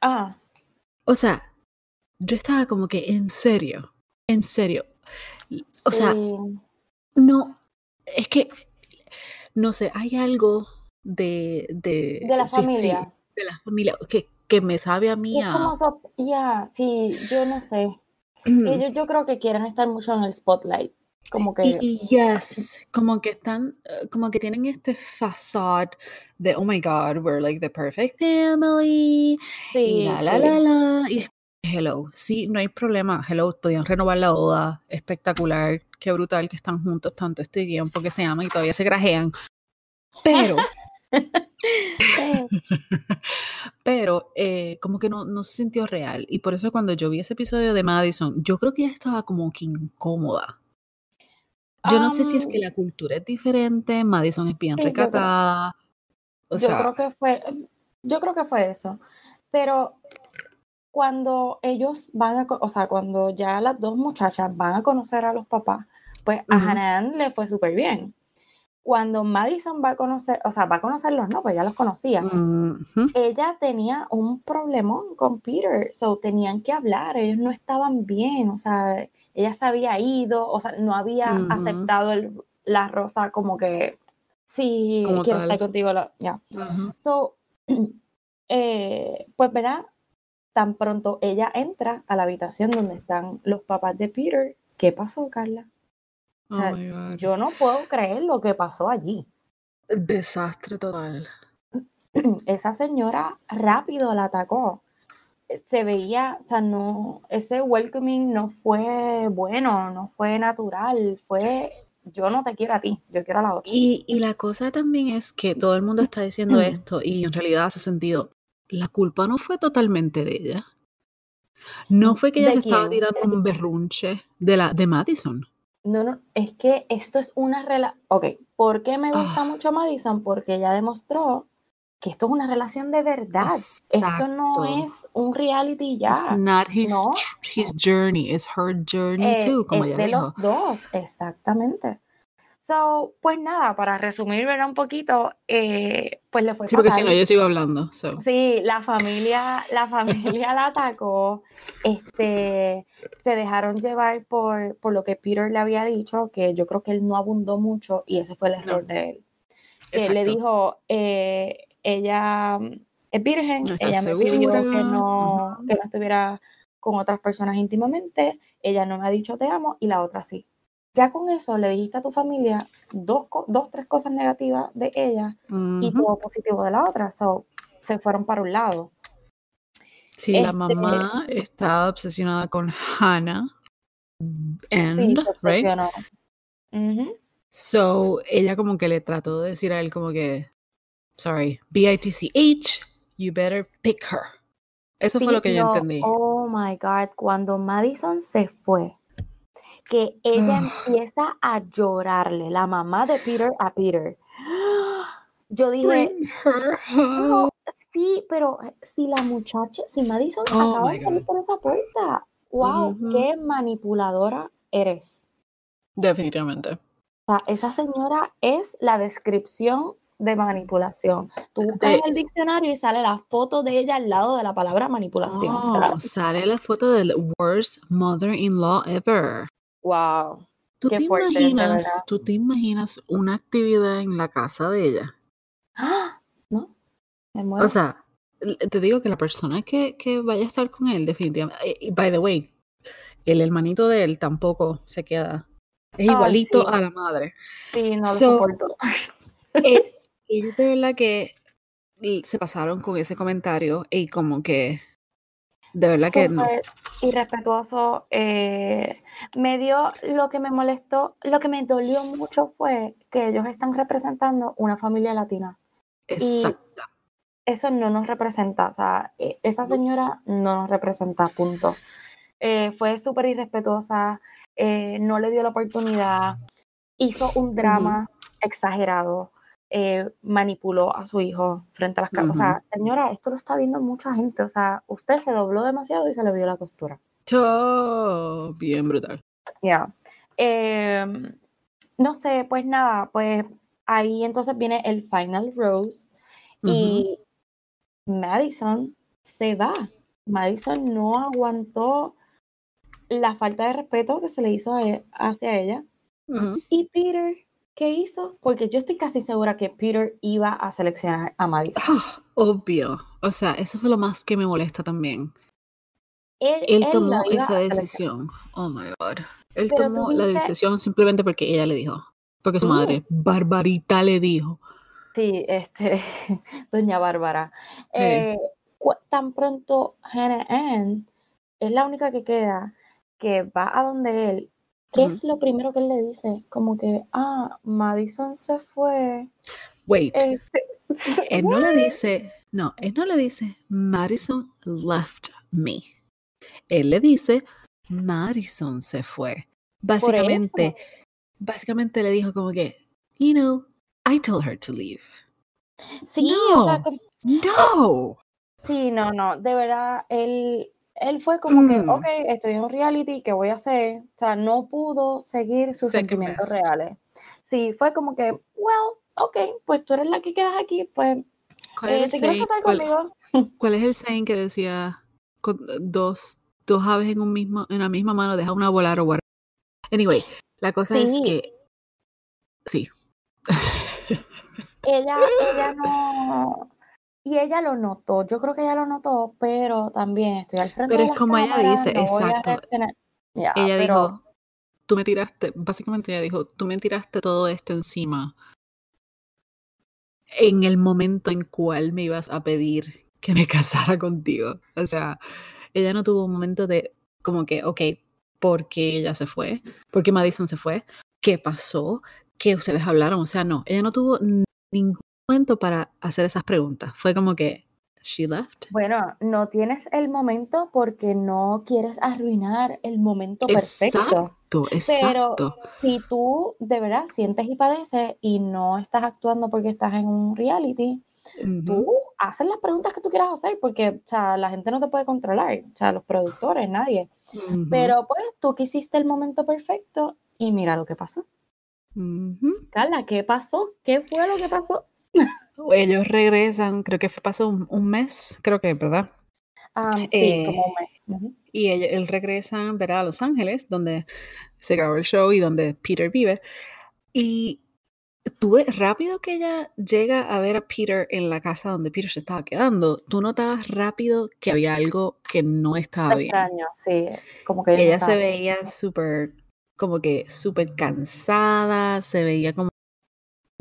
Ah. O sea, yo estaba como que, en serio, en serio. O sea, no, es que, no sé, hay algo de... De, de la familia. de la familia, que, que me sabe a mí. Ya, sí, yo no sé. Ellos yo creo que quieren estar mucho en el spotlight. Como que. Y, yes, como que están, eh, como que tienen este facade de, oh my god, we're like the perfect family. Sí. Y la, la, la, la. Y es, hello, sí, no hay problema. Hello, podían renovar la boda. Espectacular. Qué brutal que están juntos tanto este tiempo que se aman y todavía se grajean. Pero. Pero eh, como que no, no se sintió real. Y por eso cuando yo vi ese episodio de Madison, yo creo que ella estaba como que incómoda. Yo no sé si es que la cultura es diferente, Madison es bien recatada. Yo, creo, yo creo que fue, yo creo que fue eso. Pero cuando ellos van a, o sea, cuando ya las dos muchachas van a conocer a los papás, pues a Hanan le fue súper bien. Cuando Madison va a conocer, o sea, va a conocerlos, no, pues ya los conocía. Ella tenía un problemón con Peter, so tenían que hablar, ellos no estaban bien, o sea, ella se había ido, o sea, no había aceptado la rosa como que, sí, quiero estar contigo, ya. So, eh, pues, ¿verdad? Tan pronto ella entra a la habitación donde están los papás de Peter, ¿qué pasó, Carla? O sea, oh yo no puedo creer lo que pasó allí. Desastre total. Esa señora rápido la atacó se veía, o sea, no, ese welcoming no fue bueno, no fue natural, fue yo no te quiero a ti, yo quiero a la otra. Y, y la cosa también es que todo el mundo está diciendo esto y en realidad hace sentido. La culpa no fue totalmente de ella. No fue que ella se estaba tirando un berrunche de, la, de Madison. No, no, es que esto es una relación. Ok, ¿por qué me gusta ah. mucho Madison? Porque ella demostró que esto es una relación de verdad. Esto no es un reality ya. It's not his, his journey, it's her journey eh, too, como es de los dos, exactamente. So, pues nada, para resumir un poquito, eh, pues le fue Sí, porque si no, yo sigo hablando. Sí, la familia, la familia la atacó, este, se dejaron llevar por, por lo que Peter le había dicho, que yo creo que él no abundó mucho y ese fue el error de él. Le dijo, eh, ella es virgen, ella me pidió que no, que no estuviera con otras personas íntimamente, ella no me ha dicho te amo y la otra sí. Ya con eso le dijiste a tu familia dos, dos tres cosas negativas de ella y todo positivo de la otra. So, se fueron para un lado. Sí, la este mamá está obsesionada con Hannah. And, sí, right? So, ella como que le trató de decir a él como que sorry, B-I-T-C-H, you better pick her. Eso fue lo que yo entendí. Oh my God, cuando Madison se fue, que ella empieza a llorarle, la mamá de Peter a Peter. Yo dije, sí, pero si la muchacha, si Madison oh acaba de salir por esa puerta, wow, qué manipuladora eres. Definitivamente. O sea, esa señora es la descripción de manipulación. Tú buscas en el diccionario y sale la foto de ella al lado de la palabra manipulación. Oh, sale la foto del worst mother-in-law ever. Wow. ¿Tú te, imaginas, ¿Tú te imaginas una actividad en la casa de ella? ¡Ah! ¿No? Me muero. O sea, te digo que la persona que, que vaya a estar con él, definitivamente. by the way, el hermanito de él tampoco se queda. Es igualito a la madre. Sí, no lo soporto. Eh, y de verdad que se pasaron con ese comentario y como que de verdad que no. Irrespetuoso. Eh, me dio lo que me molestó, lo que me dolió mucho fue que ellos están representando una familia latina. Exacto. eso no nos representa, o sea, e, esa señora no nos representa, punto. Eh, fue súper irrespetuosa, eh, no le dio la oportunidad, hizo un drama exagerado. Eh, manipuló a su hijo frente a las cámaras. O sea, señora, esto lo está viendo mucha gente. O sea, usted se dobló demasiado y se le vio la costura. Oh, bien brutal. Ya. Em, no sé, pues nada, pues ahí entonces viene el Final Rose y Madison se va. Madison no aguantó la falta de respeto que se le hizo e, hacia ella. Y Peter, ¿qué hizo? Porque yo estoy casi segura que Peter iba a seleccionar a Madison. Ah, obvio. O sea, eso fue lo más que me molesta también. Él, tomó esa decisión. Oh my god. Él tomó la decisión simplemente porque ella le dijo. Porque su madre, Barbarita, le dijo. Sí, este, doña Bárbara. Eh, tan pronto Hannah Ann es la única que queda que va a donde él. ¿Qué es lo primero que él le dice? Como que, ah, Madison se fue. Wait. Este, él no le dice, no, él no le dice, Madison left me. Él le dice, Madison se fue. Básicamente, básicamente le dijo como que, you know, I told her to leave. Sí, no, no. Sí, no, no, de verdad, él, él fue como que, mm. ok, estoy en un reality, ¿qué voy a hacer? O sea, no pudo seguir sus sentimientos reales. Sí, fue como que, well, ok, pues tú eres la que quedas aquí, pues, ¿Cuál, eh, ¿te quieres casar conmigo? ¿Cuál es el saying que decía dos, dos aves en un mismo, en la misma mano, deja una volar o whatever? Anyway, la cosa es que, sí. ella, ella no y ella lo notó, yo creo que ella lo notó, pero también estoy al frente Pero es como ella dice, exacto. ella dijo, tú me tiraste, básicamente ella dijo, tú me tiraste todo esto encima en el momento en cual me ibas a pedir que me casara contigo. O sea, ella no tuvo un momento de como que, ok, ¿por qué ella se fue? ¿Por qué Madison se fue? ¿Qué pasó? ¿Qué ustedes hablaron? O sea, no, ella no tuvo ningún momento para hacer esas preguntas. Fue como que, she left. Bueno, no tienes el momento porque no quieres arruinar el momento perfecto. Exacto, exacto. Pero si tú de verdad sientes y padeces y no estás actuando porque estás en un reality, tú haces las preguntas que tú quieras hacer porque o sea, la gente no te puede controlar, o sea, los productores, nadie. Pero pues tú quisiste el momento perfecto y mira lo que pasó. Carla, ¿qué pasó? ¿Qué fue lo que pasó? Ellos regresan, creo que fue pasó un, mes, creo que, ¿verdad? Ah, sí, eh, como un mes. Y ellos, él regresa, ¿verdad? A Los Ángeles, donde se grabó el show y donde Peter vive. Y tú rápido que ella llega a ver a Peter en la casa donde Peter se estaba quedando, tú notabas rápido que había algo que no estaba bien. Extraño, sí, como que ella se veía súper, como que súper cansada, se veía como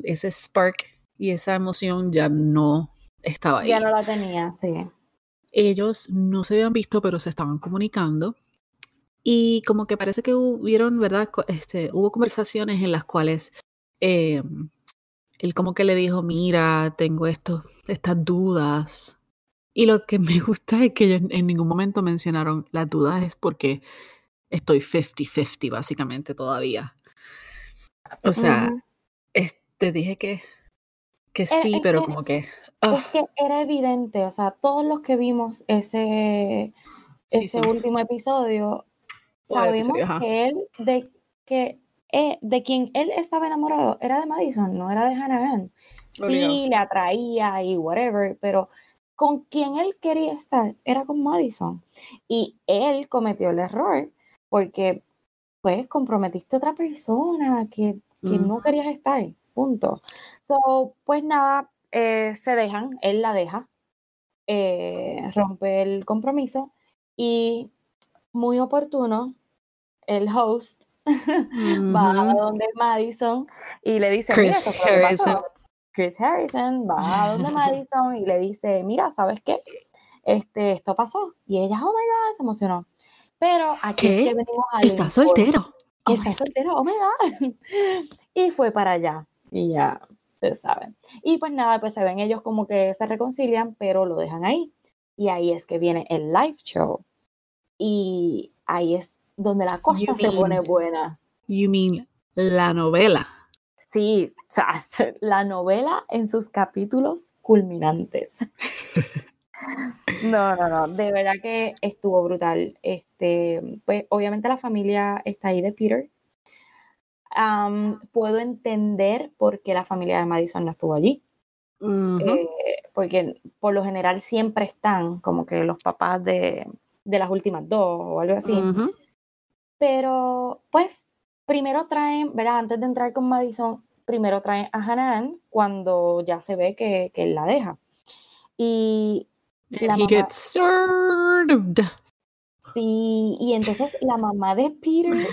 ese spark y esa emoción ya no estaba ahí. Ya no la tenía, sí. Ellos no se habían visto, pero se estaban comunicando. Y como que parece que hubieron, ¿verdad? Este, hubo conversaciones en las cuales eh, él como que le dijo, mira, tengo estos, estas dudas. Y lo que me gusta es que ellos en ningún momento mencionaron las dudas es porque estoy 50-50 básicamente todavía. O sea, te dije que que e, sí, pero como que... Es que era evidente, o sea, todos los que vimos ese, ese último episodio, sabemos que él, de, que, eh, de quien él estaba enamorado, era de Madison, no era de Hannah Ann. Sí, le atraía y whatever, pero con quien él quería estar era con Madison. Y él cometió el error porque, pues, comprometiste a otra persona que, que no querías estar. Punto. So, pues nada, eh, se dejan, él la deja, eh, rompe el compromiso y muy oportuno, el host va a donde Madison y le dice, Chris Harrison. Chris Harrison va a donde Madison y le dice, mira, ¿sabes qué? Este, esto pasó. Y ella, oh my God, se emocionó. Pero aquí ¿Qué? venimos a Está soltero. Oh está soltero, oh my God. y fue para allá y ya ustedes saben. Y pues nada, pues se ven ellos como que se reconcilian, pero lo dejan ahí. Y ahí es que viene el live show. Y ahí es donde la cosa se pone buena. You mean la novela. Sí, la novela en sus capítulos culminantes. No, no, no, de verdad que estuvo brutal. Este, pues obviamente la familia está ahí de Peter, puedo entender por qué la familia de Madison no estuvo allí. eh, porque por lo general siempre están como que los papás de, las últimas dos o algo así. Pero pues primero traen, ¿verdad? Antes de entrar con Madison, primero traen a Hanan cuando ya se ve que, que él la deja. Y la he gets served. Sí, y entonces la mamá de Peter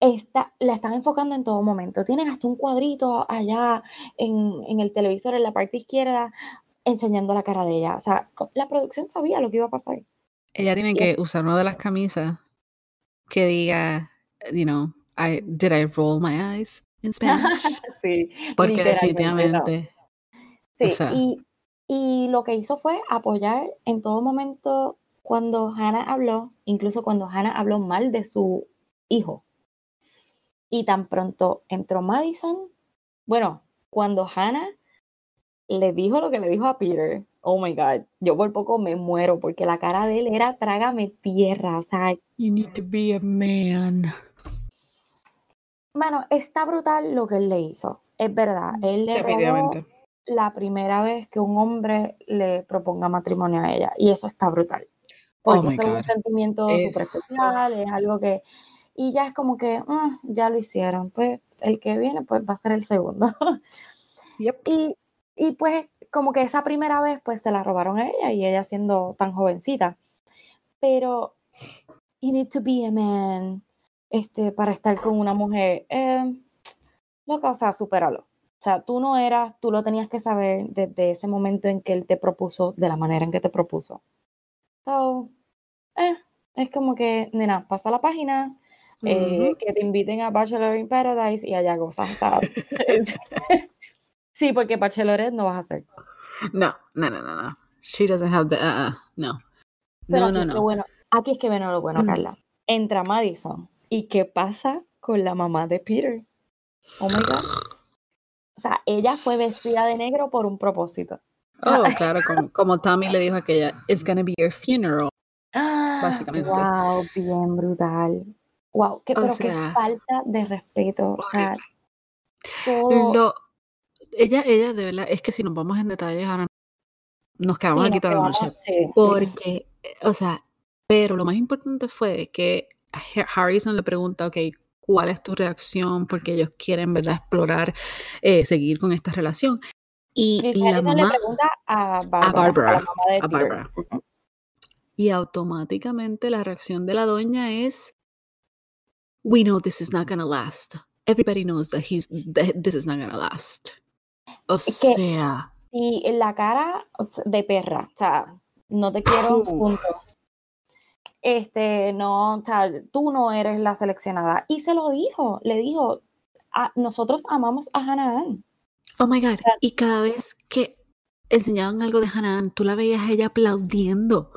está, la están enfocando en todo momento. Tienen hasta un cuadrito allá en, en, el televisor, en la parte izquierda, enseñando la cara de ella. O sea, la producción sabía lo que iba a pasar. Ella tiene que usar una de las camisas que diga, you know, I, did I roll my eyes in Spanish? sí. Porque definitivamente. Sí, y, y lo que hizo fue apoyar en todo momento cuando Hannah habló, incluso cuando Hannah habló mal de su hijo. Y tan pronto entró Madison, bueno, cuando Hannah le dijo lo que le dijo a Peter, oh my God, yo por poco me muero porque la cara de él era trágame tierra, o sea. You need to be a man. Bueno, está brutal lo que él le hizo, es verdad. Él le robó la primera vez que un hombre le proponga matrimonio a ella y eso está brutal. Porque oh es un sentimiento súper especial, es algo que y ya es como que ah, ya lo hicieron, pues el que viene pues va a ser el segundo. y, y, pues como que esa primera vez pues se la robaron a ella y ella siendo tan jovencita. Pero you need to be a man este, para estar con una mujer. Eh, loca, o sea, supéralo. O sea, tú no eras, tú lo tenías que saber desde ese momento en que él te propuso, de la manera en que te propuso. So, eh, es como que, nena, pasa la página, eh, que te inviten a Bachelor in Paradise y allá gozas, ¿sabes? sí, porque Bachelorette no vas a hacer. No, no, no, no, no. She doesn't have the, uh, uh no. no, no, no. Bueno, aquí es que viene lo bueno, mm. Carla. Entra Madison. ¿Y qué pasa con la mamá de Peter? Oh my God. O sea, ella fue vestida de negro por un propósito. Oh, claro, como, como Tommy le dijo a aquella, it's gonna be your funeral. Básicamente. Wow, bien brutal. Wow, qué, pero qué falta de respeto. O sea, ella, ella, de verdad, es que si nos vamos en detalles ahora nos quedamos aquí toda la noche. porque, o sea, pero lo más importante fue que Harrison le pregunta, ok, ¿cuál es tu reacción? Porque ellos quieren, ¿verdad?, explorar, eh, seguir con esta relación. Y, la mamá, le pregunta a Barbara, a Barbara. Y automáticamente la reacción de la doña es, we know this is not gonna last. Everybody knows that he's this is not gonna last. O sea. Y en la cara de perra, o sea, no te quiero, punto. Este, no, o sea, tú no eres la seleccionada. Y se lo dijo, le dijo, nosotros amamos a Hannah Oh my God. y cada vez que enseñaban algo de Hannah tú la veías a ella aplaudiendo,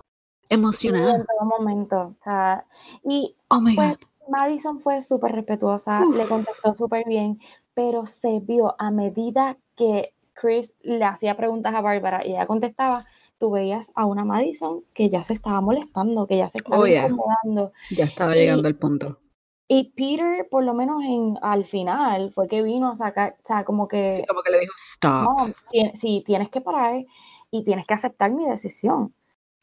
emocionada. en todo momento. O sea, y oh my God Madison fue súper respetuosa, le contestó súper bien, pero se vio a medida que Chris le hacía preguntas a Bárbara y ella contestaba, tú veías a una Madison que ya se estaba molestando, que ya se estaba oh, incomodando. Ya estaba llegando al punto. Y Peter, por lo menos en, al final, fue que vino a sacar, o sea, como que... Sí, como que le dijo, stop. No, sí, tienes que parar y tienes que aceptar mi decisión.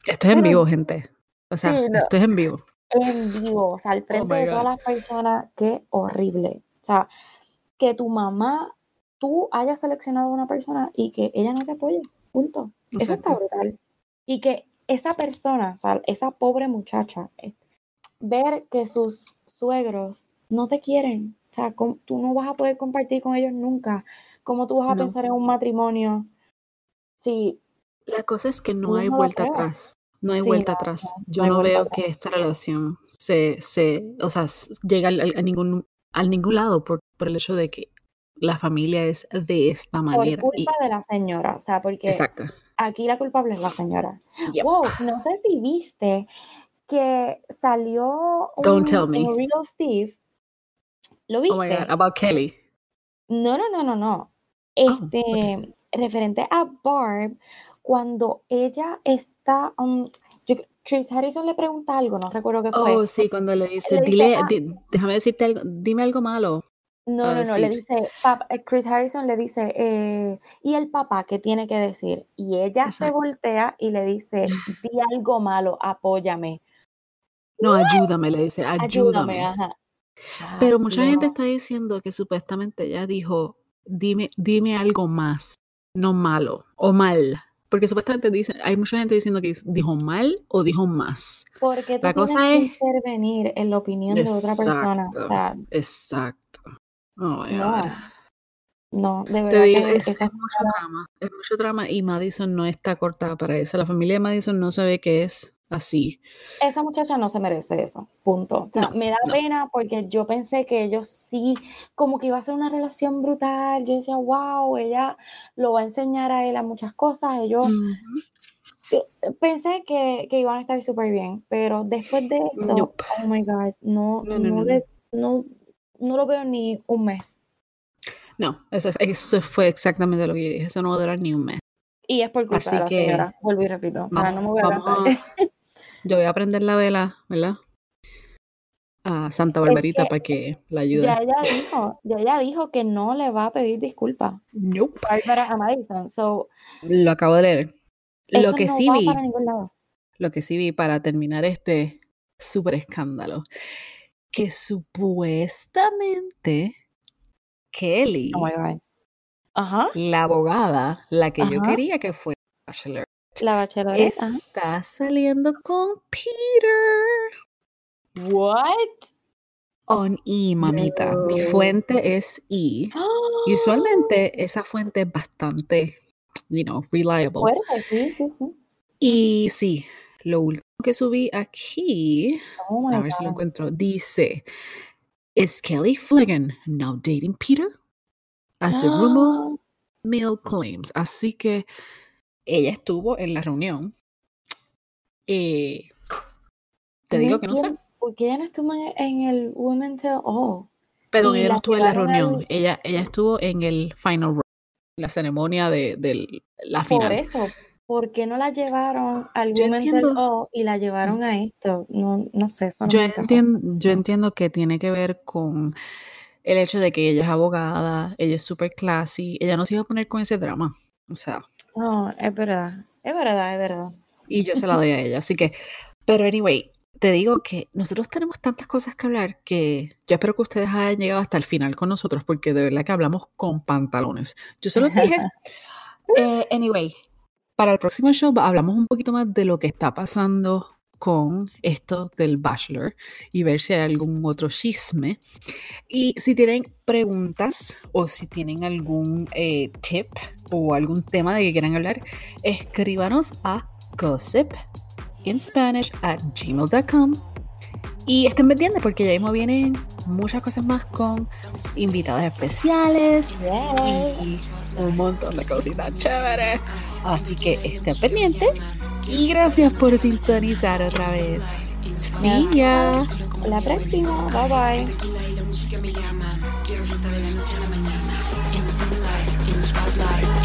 Esto es en vivo, gente. O sea, esto es en vivo en vivo, o sea, al oh frente de todas las personas, qué horrible. O sea, que tu mamá, tú hayas seleccionado a una persona y que ella no te apoye, punto. Eso está brutal. Y que esa persona, o sea, esa pobre muchacha, eh, ver que sus suegros no te quieren, o sea, tú no vas a poder compartir con ellos nunca. ¿Cómo tú vas a pensar en un matrimonio? Sí. La cosa es que no hay vuelta atrás. No hay vuelta atrás. Yo no, veo que esta relación se, se o sea, llegue a, ningún, a ningún lado por, por el hecho de que la familia es de esta manera. Por culpa de la señora, o sea, porque Exacto. aquí la culpable es la señora. Wow, no sé si viste que salió un, Don't tell me. Real Steve. ¿Lo viste? Oh my God, about Kelly. No, no, no, no, no. Oh, este, referente a Barb, cuando ella está, um, Chris Harrison le pregunta algo, no recuerdo qué fue. Oh, sí, cuando le dice, dile, déjame decirte algo, dime algo malo. No, no, no, le dice, pap- eh, Chris Harrison le dice, eh, ¿y el papá qué tiene que decir? Y ella se voltea y le dice, di algo malo, apóyame, No, ayúdame, le dice, ayúdame, ayúdame. ajá. Pero mucha gente está diciendo que supuestamente ella dijo, dime, dime algo más, no malo o mal. Porque supuestamente dicen, hay mucha gente diciendo que dijo mal o dijo más. ¿Por qué tú La tienes cosa que intervenir en la opinión de otra persona? O Exacto. sea, Exacto. Oh no, no, de Te verdad digo, que es, es mucho drama, es mucho drama y Madison no está cortada para eso. La familia de Madison no sabe que es así. esa muchacha no se merece eso, punto. O sea, No, me da no. pena porque yo pensé que ellos sí, como que iba a ser una relación brutal. Yo decía, wow, ella lo va a enseñar a él a muchas cosas. Ellos eh, pensé que, que iban a estar súper bien, pero después de esto, Nope. oh my God, no, No, no, no, no, no, no lo veo ni un mes. No, eso, es- eso fue exactamente lo que yo dije. Eso no va a durar ni un mes. Y es por culpa Así de la que señora, vuelvo y repito. Vamos, no me voy a yo voy a prender la vela, ¿verdad? A Santa Barbarita que para que la ayude. Ya ella dijo, ya ella dijo que no le va a pedir disculpas. Nope. Bárbara a Madison. So, Lo acabo de leer. Lo que no sí vi, para lo que sí vi para terminar este súper escándalo, que supuestamente Kelly, Oh my God. Ajá. la abogada, la que yo quería que fuera Bachelor, La bachelorette. ajá. está saliendo con Peter. What? On E, mamita. Mi fuente es E. Y usualmente esa fuente es bastante, you know, reliable. Fuerte, sí, sí, sí. Y sí, lo último que subí aquí, Oh a ver si lo encuentro, dice, ¿Is Kelly Flanagan now dating Peter? As the rumor mill claims. Así que ella estuvo en la reunión. Eh, te digo que no sé. ¿Por qué ella no estuvo en, el Women Tell All? Pero y ella no estuvo en la reunión. al- Ella, ella estuvo en el final round, la ceremonia de, de la Por final. eso, ¿por qué no la llevaron al Yo Women Tell entiendo. Y la llevaron a esto? No, no sé, eso no Yo entiendo, yo entiendo que tiene que ver con el hecho de que ella es abogada, ella es super classy, ella no se iba a poner con ese drama. O sea, No, es verdad, es verdad, es verdad. y yo se la doy a ella. Así que, pero anyway, te digo que nosotros tenemos tantas cosas que hablar que yo espero que ustedes hayan llegado hasta el final con nosotros porque de verdad que hablamos con pantalones. Yo se los dije. Eh, anyway, para el próximo show hablamos un poquito más de lo que está pasando con esto del Bachelor y ver si hay algún otro chisme. Y si tienen preguntas o si tienen algún eh, tip o algún tema de que quieran hablar, escríbanos a gossip in Spanish at gmail.com. Y estén pendientes porque ya mismo vienen muchas cosas más con invitados especiales y un montón de cositas chéveres. Así que estén pendientes y gracias por sintonizar otra vez. See ya. La próxima, bye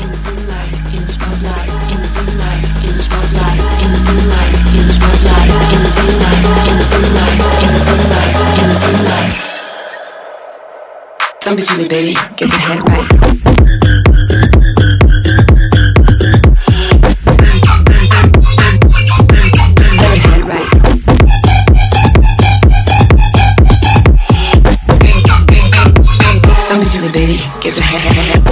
bye. Don't be silly, baby. Get your head right. Get your head right. Don't be silly, baby. Get your head, head, head, head, head, head